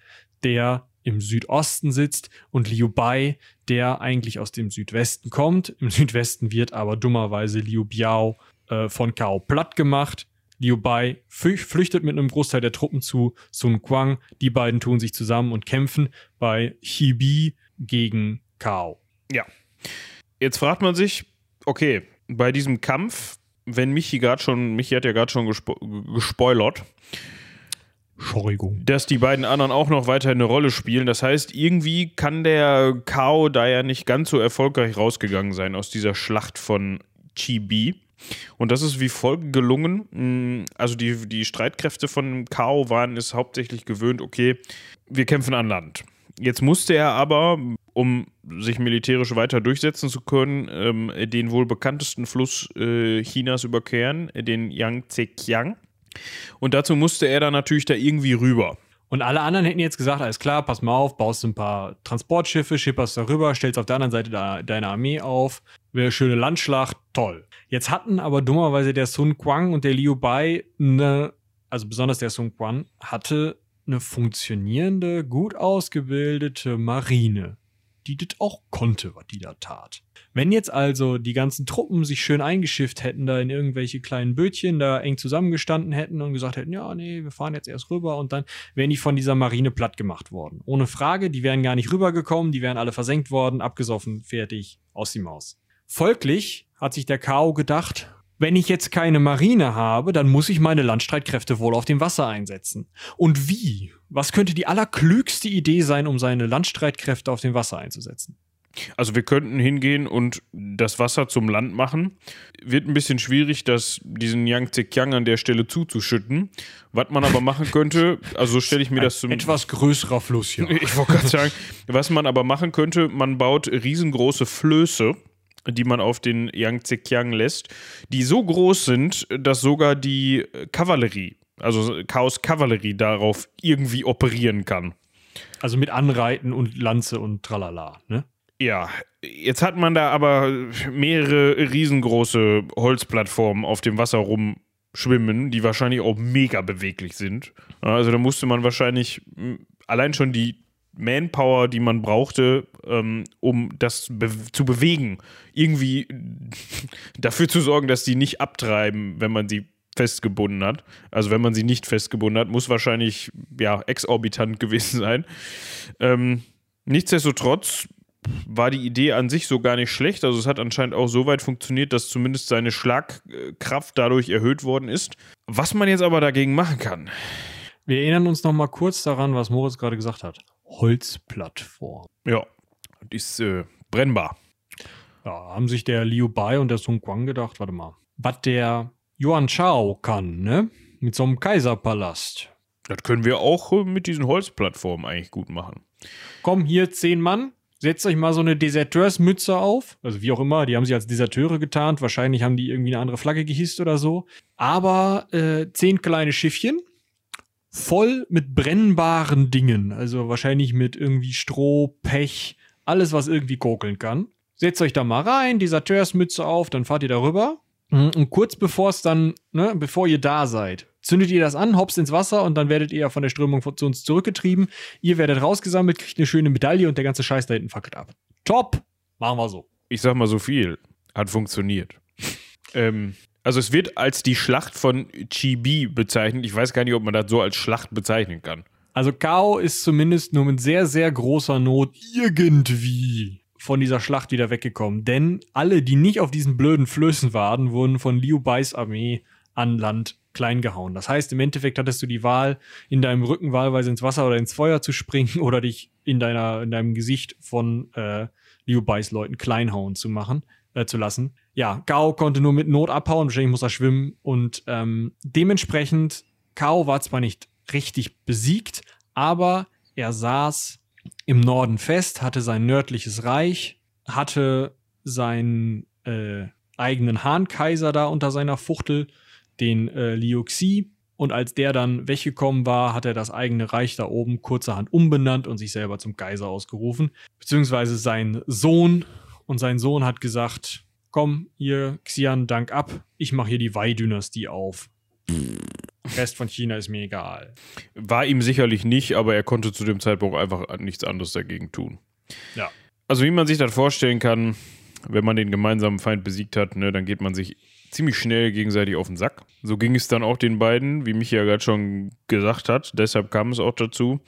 der im Südosten sitzt und Liu Bai, der eigentlich aus dem Südwesten kommt. Im Südwesten wird aber dummerweise Liu Biao äh, von Kao platt gemacht. Liu Bai flüchtet mit einem Großteil der Truppen zu Sun Quang. Die beiden tun sich zusammen und kämpfen bei Chibi gegen Kao. Ja. Jetzt fragt man sich, okay, bei diesem Kampf, wenn Michi gerade schon, Michi hat ja gerade schon gespo gespoilert. Dass die beiden anderen auch noch weiter eine Rolle spielen. Das heißt, irgendwie kann der Kao da ja nicht ganz so erfolgreich rausgegangen sein aus dieser Schlacht von Chibi. Und das ist wie folgt gelungen. Mm, also die, die Streitkräfte von Kao waren es hauptsächlich gewöhnt, okay, wir kämpfen an Land. Jetzt musste er aber, um sich militärisch weiter durchsetzen zu können, ähm, den wohl bekanntesten Fluss äh, Chinas überqueren, den Yangtze-Kiang. Und dazu musste er dann natürlich da irgendwie rüber. Und alle anderen hätten jetzt gesagt, alles klar, pass mal auf, baust ein paar Transportschiffe, schipperst darüber, stellst auf der anderen Seite da, deine Armee auf, wäre schöne Landschlacht, toll. Jetzt hatten aber dummerweise der Sun Quan und der Liu Bai eine, also besonders der Sun Quan, hatte eine funktionierende, gut ausgebildete Marine die das auch konnte, was die da tat. Wenn jetzt also die ganzen Truppen sich schön eingeschifft hätten, da in irgendwelche kleinen Bötchen da eng zusammengestanden hätten und gesagt hätten, ja, nee, wir fahren jetzt erst rüber und dann wären die von dieser Marine platt gemacht worden. Ohne Frage, die wären gar nicht rübergekommen, die wären alle versenkt worden, abgesoffen, fertig, aus die Maus. Folglich hat sich der K.O. gedacht, wenn ich jetzt keine Marine habe, dann muss ich meine Landstreitkräfte wohl auf dem Wasser einsetzen. Und wie? Was könnte die allerklügste Idee sein, um seine Landstreitkräfte auf dem Wasser einzusetzen? Also wir könnten hingehen und das Wasser zum Land machen. Wird ein bisschen schwierig, das diesen Yangtze Kiang an der Stelle zuzuschütten. Was man aber machen könnte, also so stelle ich mir ein das zum etwas größerer Fluss ja. Ich wollte gerade sagen, was man aber machen könnte, man baut riesengroße Flöße die man auf den Yangtze Kiang lässt, die so groß sind, dass sogar die Kavallerie, also Chaos Kavallerie, darauf irgendwie operieren kann. Also mit Anreiten und Lanze und tralala, ne? Ja, jetzt hat man da aber mehrere riesengroße Holzplattformen auf dem Wasser rumschwimmen, die wahrscheinlich auch mega beweglich sind. Also da musste man wahrscheinlich allein schon die Manpower, die man brauchte, ähm, um das be zu bewegen, irgendwie dafür zu sorgen, dass die nicht abtreiben, wenn man sie festgebunden hat. Also wenn man sie nicht festgebunden hat, muss wahrscheinlich ja exorbitant gewesen sein. Ähm, nichtsdestotrotz war die Idee an sich so gar nicht schlecht. Also es hat anscheinend auch so weit funktioniert, dass zumindest seine Schlagkraft dadurch erhöht worden ist. Was man jetzt aber dagegen machen kann. Wir erinnern uns noch mal kurz daran, was Moritz gerade gesagt hat. Holzplattform. Ja, die ist äh, brennbar. Ja, haben sich der Liu Bai und der Sun Quan gedacht, warte mal, was der Yuan Chao kann, ne? Mit so einem Kaiserpalast. Das können wir auch äh, mit diesen Holzplattformen eigentlich gut machen. Komm, hier zehn Mann, setzt euch mal so eine Deserteursmütze auf. Also wie auch immer, die haben sich als Deserteure getarnt. Wahrscheinlich haben die irgendwie eine andere Flagge gehisst oder so. Aber äh, zehn kleine Schiffchen voll mit brennbaren Dingen. Also wahrscheinlich mit irgendwie Stroh, Pech, alles, was irgendwie kokeln kann. Setzt euch da mal rein, die Satyrsmütze auf, dann fahrt ihr darüber. Mhm, und kurz bevor es dann, ne, bevor ihr da seid, zündet ihr das an, hops ins Wasser und dann werdet ihr von der Strömung zu uns zurückgetrieben. Ihr werdet rausgesammelt, kriegt eine schöne Medaille und der ganze Scheiß da hinten fackelt ab. Top! Machen wir so. Ich sag mal so viel. Hat funktioniert. ähm, also es wird als die Schlacht von Chibi bezeichnet. Ich weiß gar nicht, ob man das so als Schlacht bezeichnen kann. Also Kao ist zumindest nur mit sehr, sehr großer Not irgendwie von dieser Schlacht wieder weggekommen. Denn alle, die nicht auf diesen blöden Flößen waren, wurden von Liu Bais Armee an Land klein gehauen. Das heißt, im Endeffekt hattest du die Wahl, in deinem Rücken wahlweise ins Wasser oder ins Feuer zu springen oder dich in, deiner, in deinem Gesicht von äh, Liu Bais Leuten kleinhauen zu machen, äh, zu lassen ja, Gao konnte nur mit Not abhauen, wahrscheinlich muss er schwimmen und ähm, dementsprechend, Kao war zwar nicht richtig besiegt, aber er saß im Norden fest, hatte sein nördliches Reich, hatte seinen äh, eigenen Hahnkaiser da unter seiner Fuchtel, den äh, Liu Xi. Und als der dann weggekommen war, hat er das eigene Reich da oben kurzerhand umbenannt und sich selber zum Kaiser ausgerufen. Beziehungsweise sein Sohn. Und sein Sohn hat gesagt, komm, ihr Xian, dank ab, ich mache hier die Wei-Dynastie auf. Rest von China ist mir egal. War ihm sicherlich nicht, aber er konnte zu dem Zeitpunkt einfach nichts anderes dagegen tun. Ja. Also wie man sich das vorstellen kann, wenn man den gemeinsamen Feind besiegt hat, ne, dann geht man sich ziemlich schnell gegenseitig auf den Sack. So ging es dann auch den beiden, wie Michi ja gerade schon gesagt hat. Deshalb kam es auch dazu.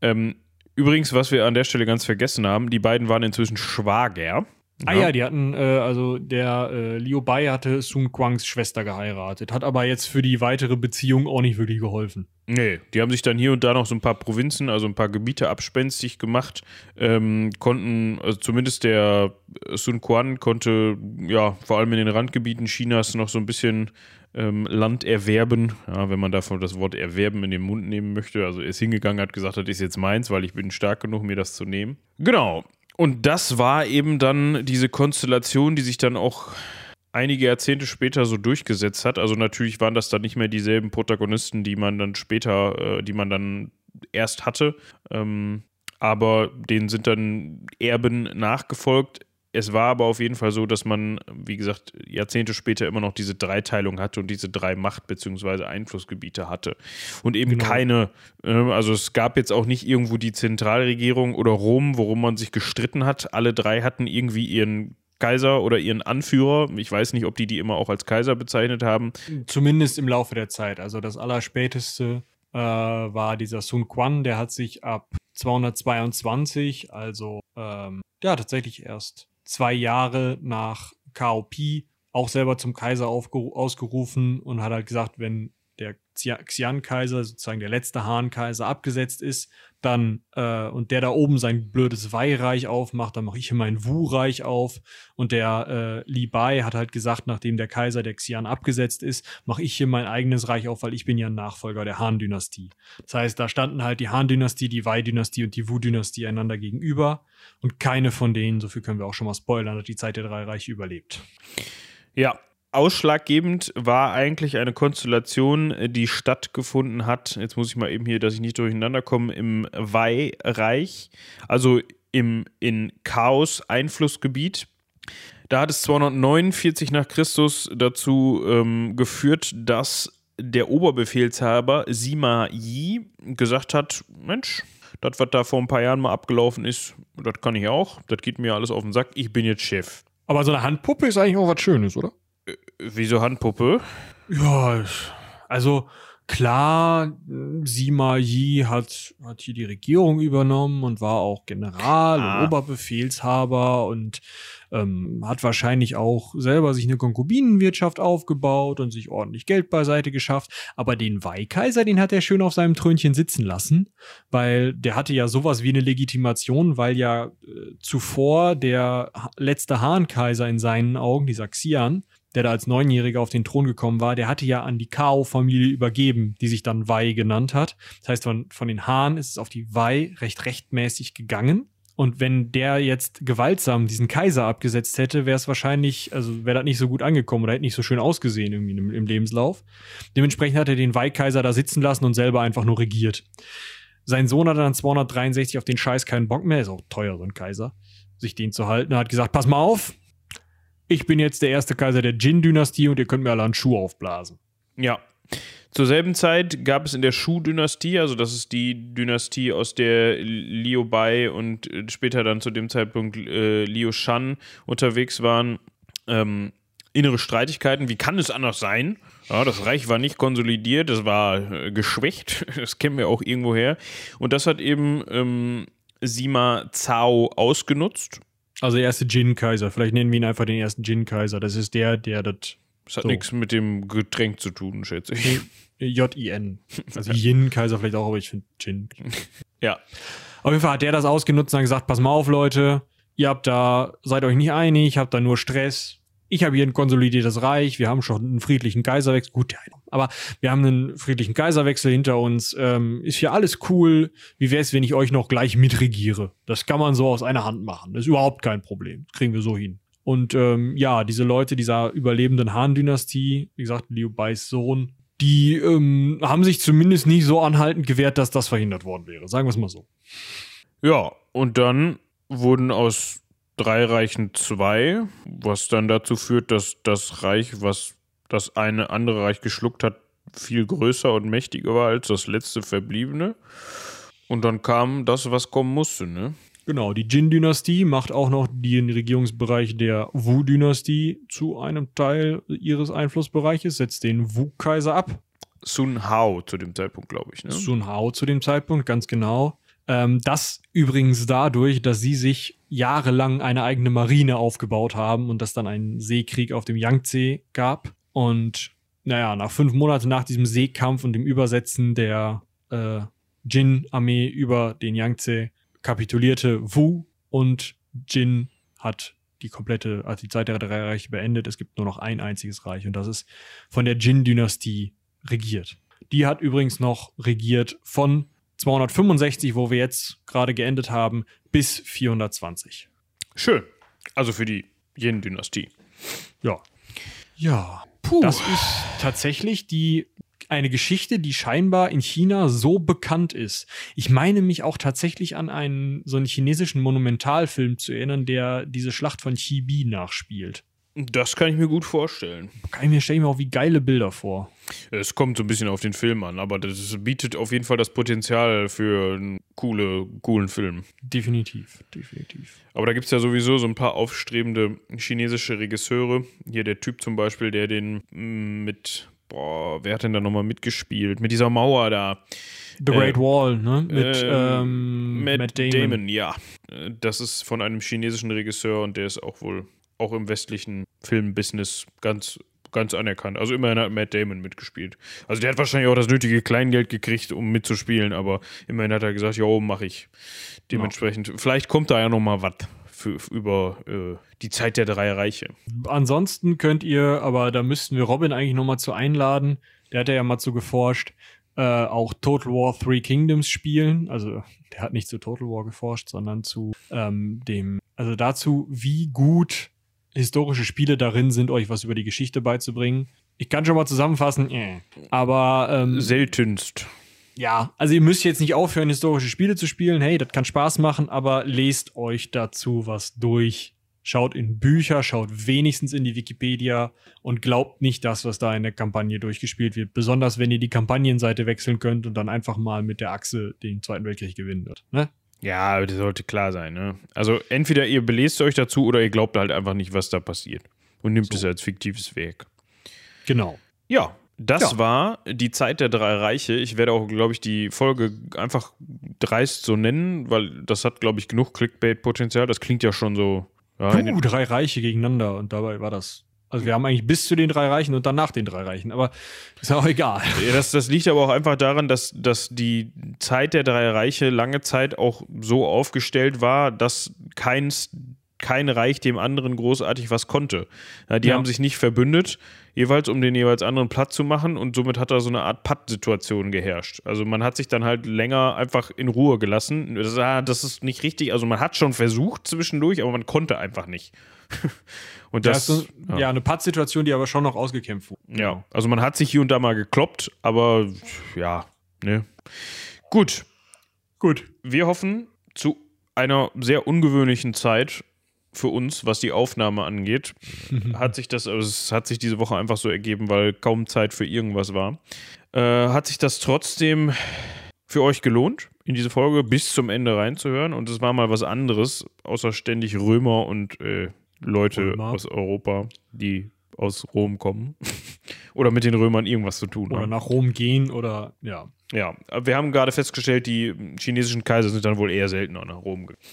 Ähm, übrigens, was wir an der Stelle ganz vergessen haben, die beiden waren inzwischen Schwager. Ah ja, die hatten, äh, also der äh, Liu Bai hatte Sun Quangs Schwester geheiratet, hat aber jetzt für die weitere Beziehung auch nicht wirklich geholfen. Nee, die haben sich dann hier und da noch so ein paar Provinzen, also ein paar Gebiete abspenstig gemacht, ähm, konnten, also zumindest der Sun Quan konnte ja vor allem in den Randgebieten Chinas noch so ein bisschen ähm, Land erwerben, ja, wenn man davon das Wort erwerben in den Mund nehmen möchte. Also er ist hingegangen, hat gesagt, das ist jetzt meins, weil ich bin stark genug, mir das zu nehmen. Genau. Und das war eben dann diese Konstellation, die sich dann auch einige Jahrzehnte später so durchgesetzt hat. Also natürlich waren das dann nicht mehr dieselben Protagonisten, die man dann später, äh, die man dann erst hatte. Ähm, aber denen sind dann Erben nachgefolgt. Es war aber auf jeden Fall so, dass man, wie gesagt, Jahrzehnte später immer noch diese Dreiteilung hatte und diese drei Macht- bzw. Einflussgebiete hatte. Und eben genau. keine, äh, also es gab jetzt auch nicht irgendwo die Zentralregierung oder Rom, worum man sich gestritten hat. Alle drei hatten irgendwie ihren Kaiser oder ihren Anführer. Ich weiß nicht, ob die die immer auch als Kaiser bezeichnet haben. Zumindest im Laufe der Zeit. Also das Allerspäteste äh, war dieser Sun Quan, der hat sich ab 222, also ähm, ja, tatsächlich erst zwei Jahre nach KOP auch selber zum Kaiser ausgerufen und hat halt gesagt, wenn der Xian-Kaiser, sozusagen der letzte Han-Kaiser, abgesetzt ist, dann äh, und der da oben sein blödes Wei-Reich aufmacht, dann mache ich hier mein Wu-Reich auf. Und der äh, Li Bai hat halt gesagt, nachdem der Kaiser der Xian abgesetzt ist, mache ich hier mein eigenes Reich auf, weil ich bin ja ein Nachfolger der Han-Dynastie. Das heißt, da standen halt die Han-Dynastie, die Wei-Dynastie und die Wu-Dynastie einander gegenüber. Und keine von denen, so viel können wir auch schon mal spoilern, hat die Zeit der drei Reiche überlebt. Ja, Ausschlaggebend war eigentlich eine Konstellation, die stattgefunden hat. Jetzt muss ich mal eben hier, dass ich nicht durcheinander komme, im Wei-Reich, also im in Chaos-Einflussgebiet. Da hat es 249 nach Christus dazu ähm, geführt, dass der Oberbefehlshaber Sima Yi gesagt hat: Mensch, das, was da vor ein paar Jahren mal abgelaufen ist, das kann ich auch. Das geht mir alles auf den Sack. Ich bin jetzt Chef. Aber so eine Handpuppe ist eigentlich auch was Schönes, oder? Wieso Handpuppe? Ja, also klar, Sima Yi hat, hat hier die Regierung übernommen und war auch General ah. und Oberbefehlshaber und ähm, hat wahrscheinlich auch selber sich eine Konkubinenwirtschaft aufgebaut und sich ordentlich Geld beiseite geschafft. Aber den Wei-Kaiser, den hat er schön auf seinem Trönchen sitzen lassen, weil der hatte ja sowas wie eine Legitimation, weil ja äh, zuvor der letzte Han-Kaiser in seinen Augen, dieser Xian, der da als Neunjähriger auf den Thron gekommen war, der hatte ja an die Kao-Familie übergeben, die sich dann Wei genannt hat. Das heißt, von, von den Hahn ist es auf die Wei recht rechtmäßig gegangen. Und wenn der jetzt gewaltsam diesen Kaiser abgesetzt hätte, wäre es wahrscheinlich, also wäre das nicht so gut angekommen oder hätte nicht so schön ausgesehen irgendwie im, im Lebenslauf. Dementsprechend hat er den Wei-Kaiser da sitzen lassen und selber einfach nur regiert. Sein Sohn hatte dann 263 auf den Scheiß keinen Bock mehr, ist auch teuer, so ein Kaiser, sich den zu halten. Er hat gesagt, pass mal auf, ich bin jetzt der erste Kaiser der Jin-Dynastie und ihr könnt mir alle einen Schuh aufblasen. Ja. Zur selben Zeit gab es in der Shu-Dynastie, also das ist die Dynastie, aus der Liu Bai und äh, später dann zu dem Zeitpunkt äh, Liu Shan unterwegs waren, ähm, innere Streitigkeiten. Wie kann es anders sein? Ja, das Reich war nicht konsolidiert, es war äh, geschwächt. Das kennen wir auch irgendwo her. Und das hat eben ähm, Sima Zhao ausgenutzt also der erste Gin-Kaiser. Vielleicht nennen wir ihn einfach den ersten Gin-Kaiser. Das ist der, der das. Das hat so. nichts mit dem Getränk zu tun, schätze ich. J-I-N. Also Yin-Kaiser vielleicht auch, aber ich finde Gin. ja. Auf jeden Fall hat der das ausgenutzt und gesagt: Pass mal auf, Leute. Ihr habt da, seid euch nicht einig, habt da nur Stress ich habe hier ein konsolidiertes Reich, wir haben schon einen friedlichen Kaiserwechsel, gut, aber wir haben einen friedlichen Kaiserwechsel hinter uns, ähm, ist hier alles cool, wie wäre es, wenn ich euch noch gleich mitregiere? Das kann man so aus einer Hand machen, das ist überhaupt kein Problem, das kriegen wir so hin. Und ähm, ja, diese Leute dieser überlebenden Han-Dynastie, wie gesagt, Liu Bais Sohn, die ähm, haben sich zumindest nicht so anhaltend gewehrt, dass das verhindert worden wäre, sagen wir es mal so. Ja, und dann wurden aus drei Reichen zwei, was dann dazu führt, dass das Reich, was das eine andere Reich geschluckt hat, viel größer und mächtiger war als das letzte verbliebene. Und dann kam das, was kommen musste, ne? Genau, die Jin-Dynastie macht auch noch den Regierungsbereich der Wu-Dynastie zu einem Teil ihres Einflussbereiches, setzt den Wu-Kaiser ab. Sun Hao zu dem Zeitpunkt, glaube ich. Ne? Sun Hao zu dem Zeitpunkt, ganz genau. Ähm, das übrigens dadurch, dass sie sich jahrelang eine eigene Marine aufgebaut haben und das dann einen Seekrieg auf dem Yangtze gab. Und naja, nach fünf Monaten nach diesem Seekampf und dem Übersetzen der äh, Jin-Armee über den Yangtze kapitulierte Wu und Jin hat die komplette, also die Zeit der drei Reiche beendet. Es gibt nur noch ein einziges Reich und das ist von der Jin-Dynastie regiert. Die hat übrigens noch regiert von 265, wo wir jetzt gerade geendet haben, bis 420. Schön. Also für die Yin-Dynastie. Ja. Ja. Puh. Das ist tatsächlich die eine Geschichte, die scheinbar in China so bekannt ist. Ich meine mich auch tatsächlich an einen so einen chinesischen Monumentalfilm zu erinnern, der diese Schlacht von Chibi nachspielt. Das kann ich mir gut vorstellen. Kann ich mir, stelle ich mir auch wie geile Bilder vor. Es kommt so ein bisschen auf den Film an, aber das bietet auf jeden Fall das Potenzial für einen coole, coolen Film. Definitiv, definitiv. Aber da gibt es ja sowieso so ein paar aufstrebende chinesische Regisseure. Hier der Typ zum Beispiel, der den mm, mit, boah, wer hat denn da nochmal mitgespielt? Mit dieser Mauer da. The Great äh, Wall, ne? Mit äh, ähm, Matt, Matt Damon. Damon. Ja, das ist von einem chinesischen Regisseur und der ist auch wohl auch im westlichen Filmbusiness ganz, ganz anerkannt. Also immerhin hat Matt Damon mitgespielt. Also der hat wahrscheinlich auch das nötige Kleingeld gekriegt, um mitzuspielen, aber immerhin hat er gesagt, ja, mache ich. Dementsprechend, ja. vielleicht kommt da ja noch mal was über äh, die Zeit der drei Reiche. Ansonsten könnt ihr, aber da müssten wir Robin eigentlich noch mal zu einladen. Der hat ja mal zu geforscht. Äh, auch Total War Three Kingdoms spielen. Also der hat nicht zu Total War geforscht, sondern zu ähm, dem, also dazu, wie gut historische Spiele darin sind, euch was über die Geschichte beizubringen. Ich kann schon mal zusammenfassen, äh. aber ähm, seltenst. Ja, also ihr müsst jetzt nicht aufhören, historische Spiele zu spielen. Hey, das kann Spaß machen, aber lest euch dazu was durch. Schaut in Bücher, schaut wenigstens in die Wikipedia und glaubt nicht das, was da in der Kampagne durchgespielt wird. Besonders wenn ihr die Kampagnenseite wechseln könnt und dann einfach mal mit der Achse den Zweiten Weltkrieg gewinnen wird. Ne? Ja, das sollte klar sein. Ne? Also entweder ihr belest euch dazu oder ihr glaubt halt einfach nicht, was da passiert und nimmt so. es als fiktives Werk. Genau. Ja, das ja. war die Zeit der drei Reiche. Ich werde auch, glaube ich, die Folge einfach dreist so nennen, weil das hat, glaube ich, genug Clickbait-Potenzial. Das klingt ja schon so. Ja, Puh, drei Reiche gegeneinander und dabei war das also wir haben eigentlich bis zu den drei Reichen und dann nach den drei Reichen, aber ist auch egal. Das, das liegt aber auch einfach daran, dass, dass die Zeit der drei Reiche lange Zeit auch so aufgestellt war, dass keins, kein Reich dem anderen großartig was konnte. Ja, die ja. haben sich nicht verbündet, jeweils um den jeweils anderen platt zu machen und somit hat da so eine Art Patt-Situation geherrscht. Also man hat sich dann halt länger einfach in Ruhe gelassen. Das, ah, das ist nicht richtig, also man hat schon versucht zwischendurch, aber man konnte einfach nicht. Und das, das ja. ja. eine Pattsituation, die aber schon noch ausgekämpft wurde. Ja, also man hat sich hier und da mal gekloppt, aber ja, ne. Gut. Gut. Wir hoffen zu einer sehr ungewöhnlichen Zeit für uns, was die Aufnahme angeht, hat sich das, also es hat sich diese Woche einfach so ergeben, weil kaum Zeit für irgendwas war. Äh, hat sich das trotzdem für euch gelohnt, in diese Folge bis zum Ende reinzuhören? Und es war mal was anderes, außer ständig Römer und äh, Leute Römer. aus Europa, die aus Rom kommen oder mit den Römern irgendwas zu tun oder haben. Oder nach Rom gehen oder ja. Ja, wir haben gerade festgestellt, die chinesischen Kaiser sind dann wohl eher seltener nach Rom gegangen.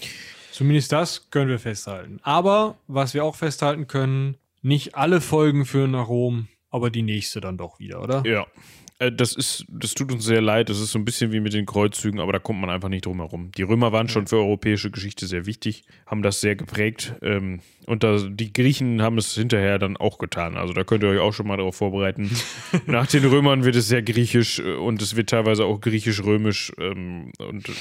Zumindest das können wir festhalten. Aber was wir auch festhalten können, nicht alle Folgen führen nach Rom, aber die nächste dann doch wieder, oder? Ja, das ist, das tut uns sehr leid. Das ist so ein bisschen wie mit den Kreuzzügen, aber da kommt man einfach nicht drum herum. Die Römer waren schon für europäische Geschichte sehr wichtig, haben das sehr geprägt. Ähm, und die Griechen haben es hinterher dann auch getan. Also da könnt ihr euch auch schon mal darauf vorbereiten. Nach den Römern wird es sehr griechisch äh, und es wird teilweise auch griechisch-römisch ähm, und äh,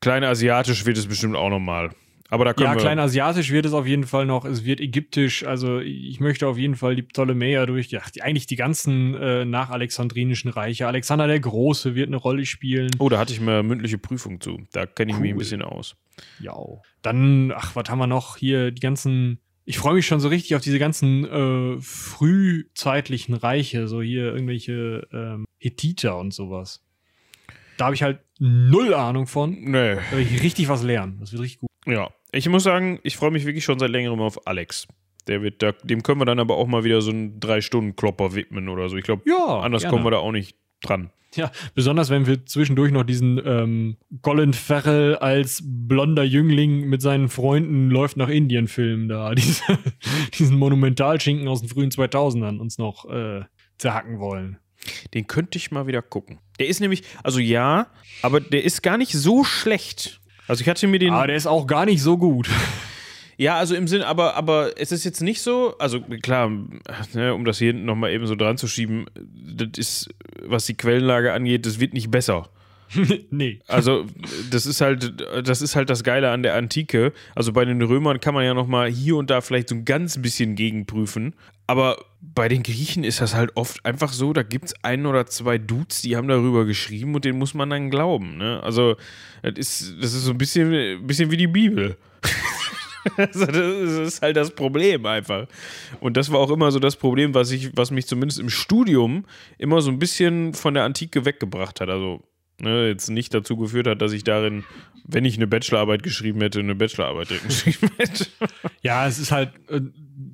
kleinasiatisch wird es bestimmt auch nochmal. Aber da können ja, kleinasiatisch wird es auf jeden Fall noch. Es wird ägyptisch. Also ich möchte auf jeden Fall die Ptolemäer durch. Ja, die, eigentlich die ganzen äh, nachalexandrinischen Reiche. Alexander der Große wird eine Rolle spielen. Oh, da hatte ich mal mündliche Prüfung zu. Da kenne ich cool. mich ein bisschen aus. Ja. Dann, ach, was haben wir noch hier? Die ganzen ich freue mich schon so richtig auf diese ganzen äh, frühzeitlichen Reiche, so hier irgendwelche ähm, Hethiter und sowas. Da habe ich halt null Ahnung von. Nee. Da werde ich richtig was lernen. Das wird richtig gut. Ja, ich muss sagen, ich freue mich wirklich schon seit längerem auf Alex. Der wird da, dem können wir dann aber auch mal wieder so einen Drei-Stunden-Klopper widmen oder so. Ich glaube, ja, anders gerne. kommen wir da auch nicht dran. Ja, besonders wenn wir zwischendurch noch diesen ähm, Colin Farrell als blonder Jüngling mit seinen Freunden läuft nach Indien Film da, diese, diesen Monumentalschinken aus den frühen 2000ern uns noch äh, zerhacken wollen. Den könnte ich mal wieder gucken. Der ist nämlich, also ja, aber der ist gar nicht so schlecht. Also ich hatte mir den. Aber der ist auch gar nicht so gut. Ja, also im Sinn, aber, aber es ist jetzt nicht so, also klar, ne, um das hier nochmal eben so dran zu schieben, das ist, was die Quellenlage angeht, das wird nicht besser. nee. Also, das ist halt, das ist halt das Geile an der Antike. Also bei den Römern kann man ja nochmal hier und da vielleicht so ein ganz bisschen gegenprüfen. Aber bei den Griechen ist das halt oft einfach so, da gibt es ein oder zwei Dudes, die haben darüber geschrieben und denen muss man dann glauben. Ne? Also, das ist, das ist so ein bisschen, bisschen wie die Bibel. also das ist halt das Problem einfach. Und das war auch immer so das Problem, was, ich, was mich zumindest im Studium immer so ein bisschen von der Antike weggebracht hat. Also ne, jetzt nicht dazu geführt hat, dass ich darin, wenn ich eine Bachelorarbeit geschrieben hätte, eine Bachelorarbeit geschrieben hätte. Ja, es ist halt, äh,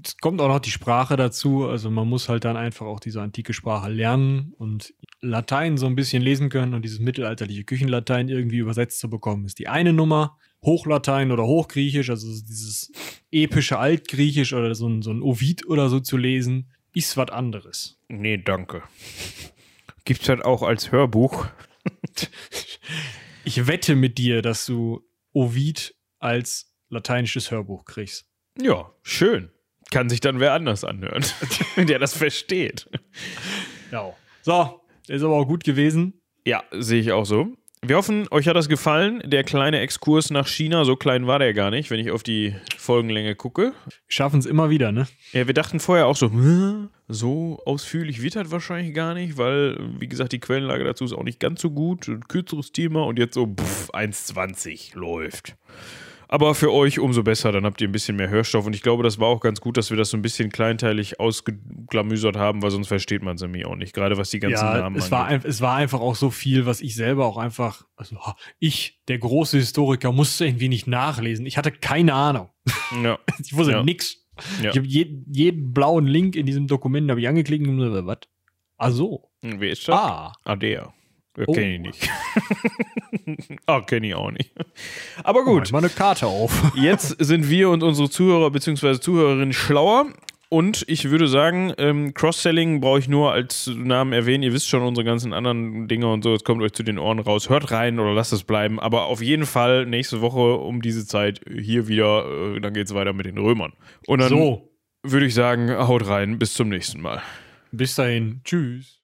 es kommt auch noch die Sprache dazu. Also man muss halt dann einfach auch diese antike Sprache lernen und Latein so ein bisschen lesen können und dieses mittelalterliche Küchenlatein irgendwie übersetzt zu bekommen, ist die eine Nummer. Hochlatein oder Hochgriechisch, also dieses epische Altgriechisch oder so ein, so ein Ovid oder so zu lesen, ist was anderes. Nee, danke. Gibt's halt auch als Hörbuch. ich wette mit dir, dass du Ovid als lateinisches Hörbuch kriegst. Ja, schön. Kann sich dann wer anders anhören, der das versteht. Ja. So, ist aber auch gut gewesen. Ja, sehe ich auch so. Wir hoffen, euch hat das gefallen. Der kleine Exkurs nach China, so klein war der gar nicht, wenn ich auf die Folgenlänge gucke. Schaffen es immer wieder, ne? Ja, wir dachten vorher auch so, so ausführlich wird das wahrscheinlich gar nicht, weil, wie gesagt, die Quellenlage dazu ist auch nicht ganz so gut. Ein kürzeres Thema und jetzt so, pff, 1,20 läuft. Aber für euch umso besser, dann habt ihr ein bisschen mehr Hörstoff. Und ich glaube, das war auch ganz gut, dass wir das so ein bisschen kleinteilig ausgeklamüsert haben, weil sonst versteht man es nämlich auch nicht. Gerade was die ganzen ja, Namen es angeht. War, es war einfach auch so viel, was ich selber auch einfach, also ich, der große Historiker, musste irgendwie nicht nachlesen. Ich hatte keine Ahnung. Ja. ich wusste ja. nix. Ja. Ich habe je, jeden blauen Link in diesem Dokument habe ich angeklickt und gesagt, was? Ach so. Wer ist das? Ah. Ah, der. Oh. Kenne ich nicht. ah, kenne ich auch nicht. Aber gut. Oh, mal eine Karte auf. Jetzt sind wir und unsere Zuhörer bzw. Zuhörerinnen schlauer. Und ich würde sagen, ähm, Cross-Selling brauche ich nur als Namen erwähnen. Ihr wisst schon unsere ganzen anderen Dinge und so. Es kommt euch zu den Ohren raus. Hört rein oder lasst es bleiben. Aber auf jeden Fall nächste Woche um diese Zeit hier wieder. Äh, dann geht es weiter mit den Römern. Und dann so. würde ich sagen, haut rein. Bis zum nächsten Mal. Bis dahin. Tschüss.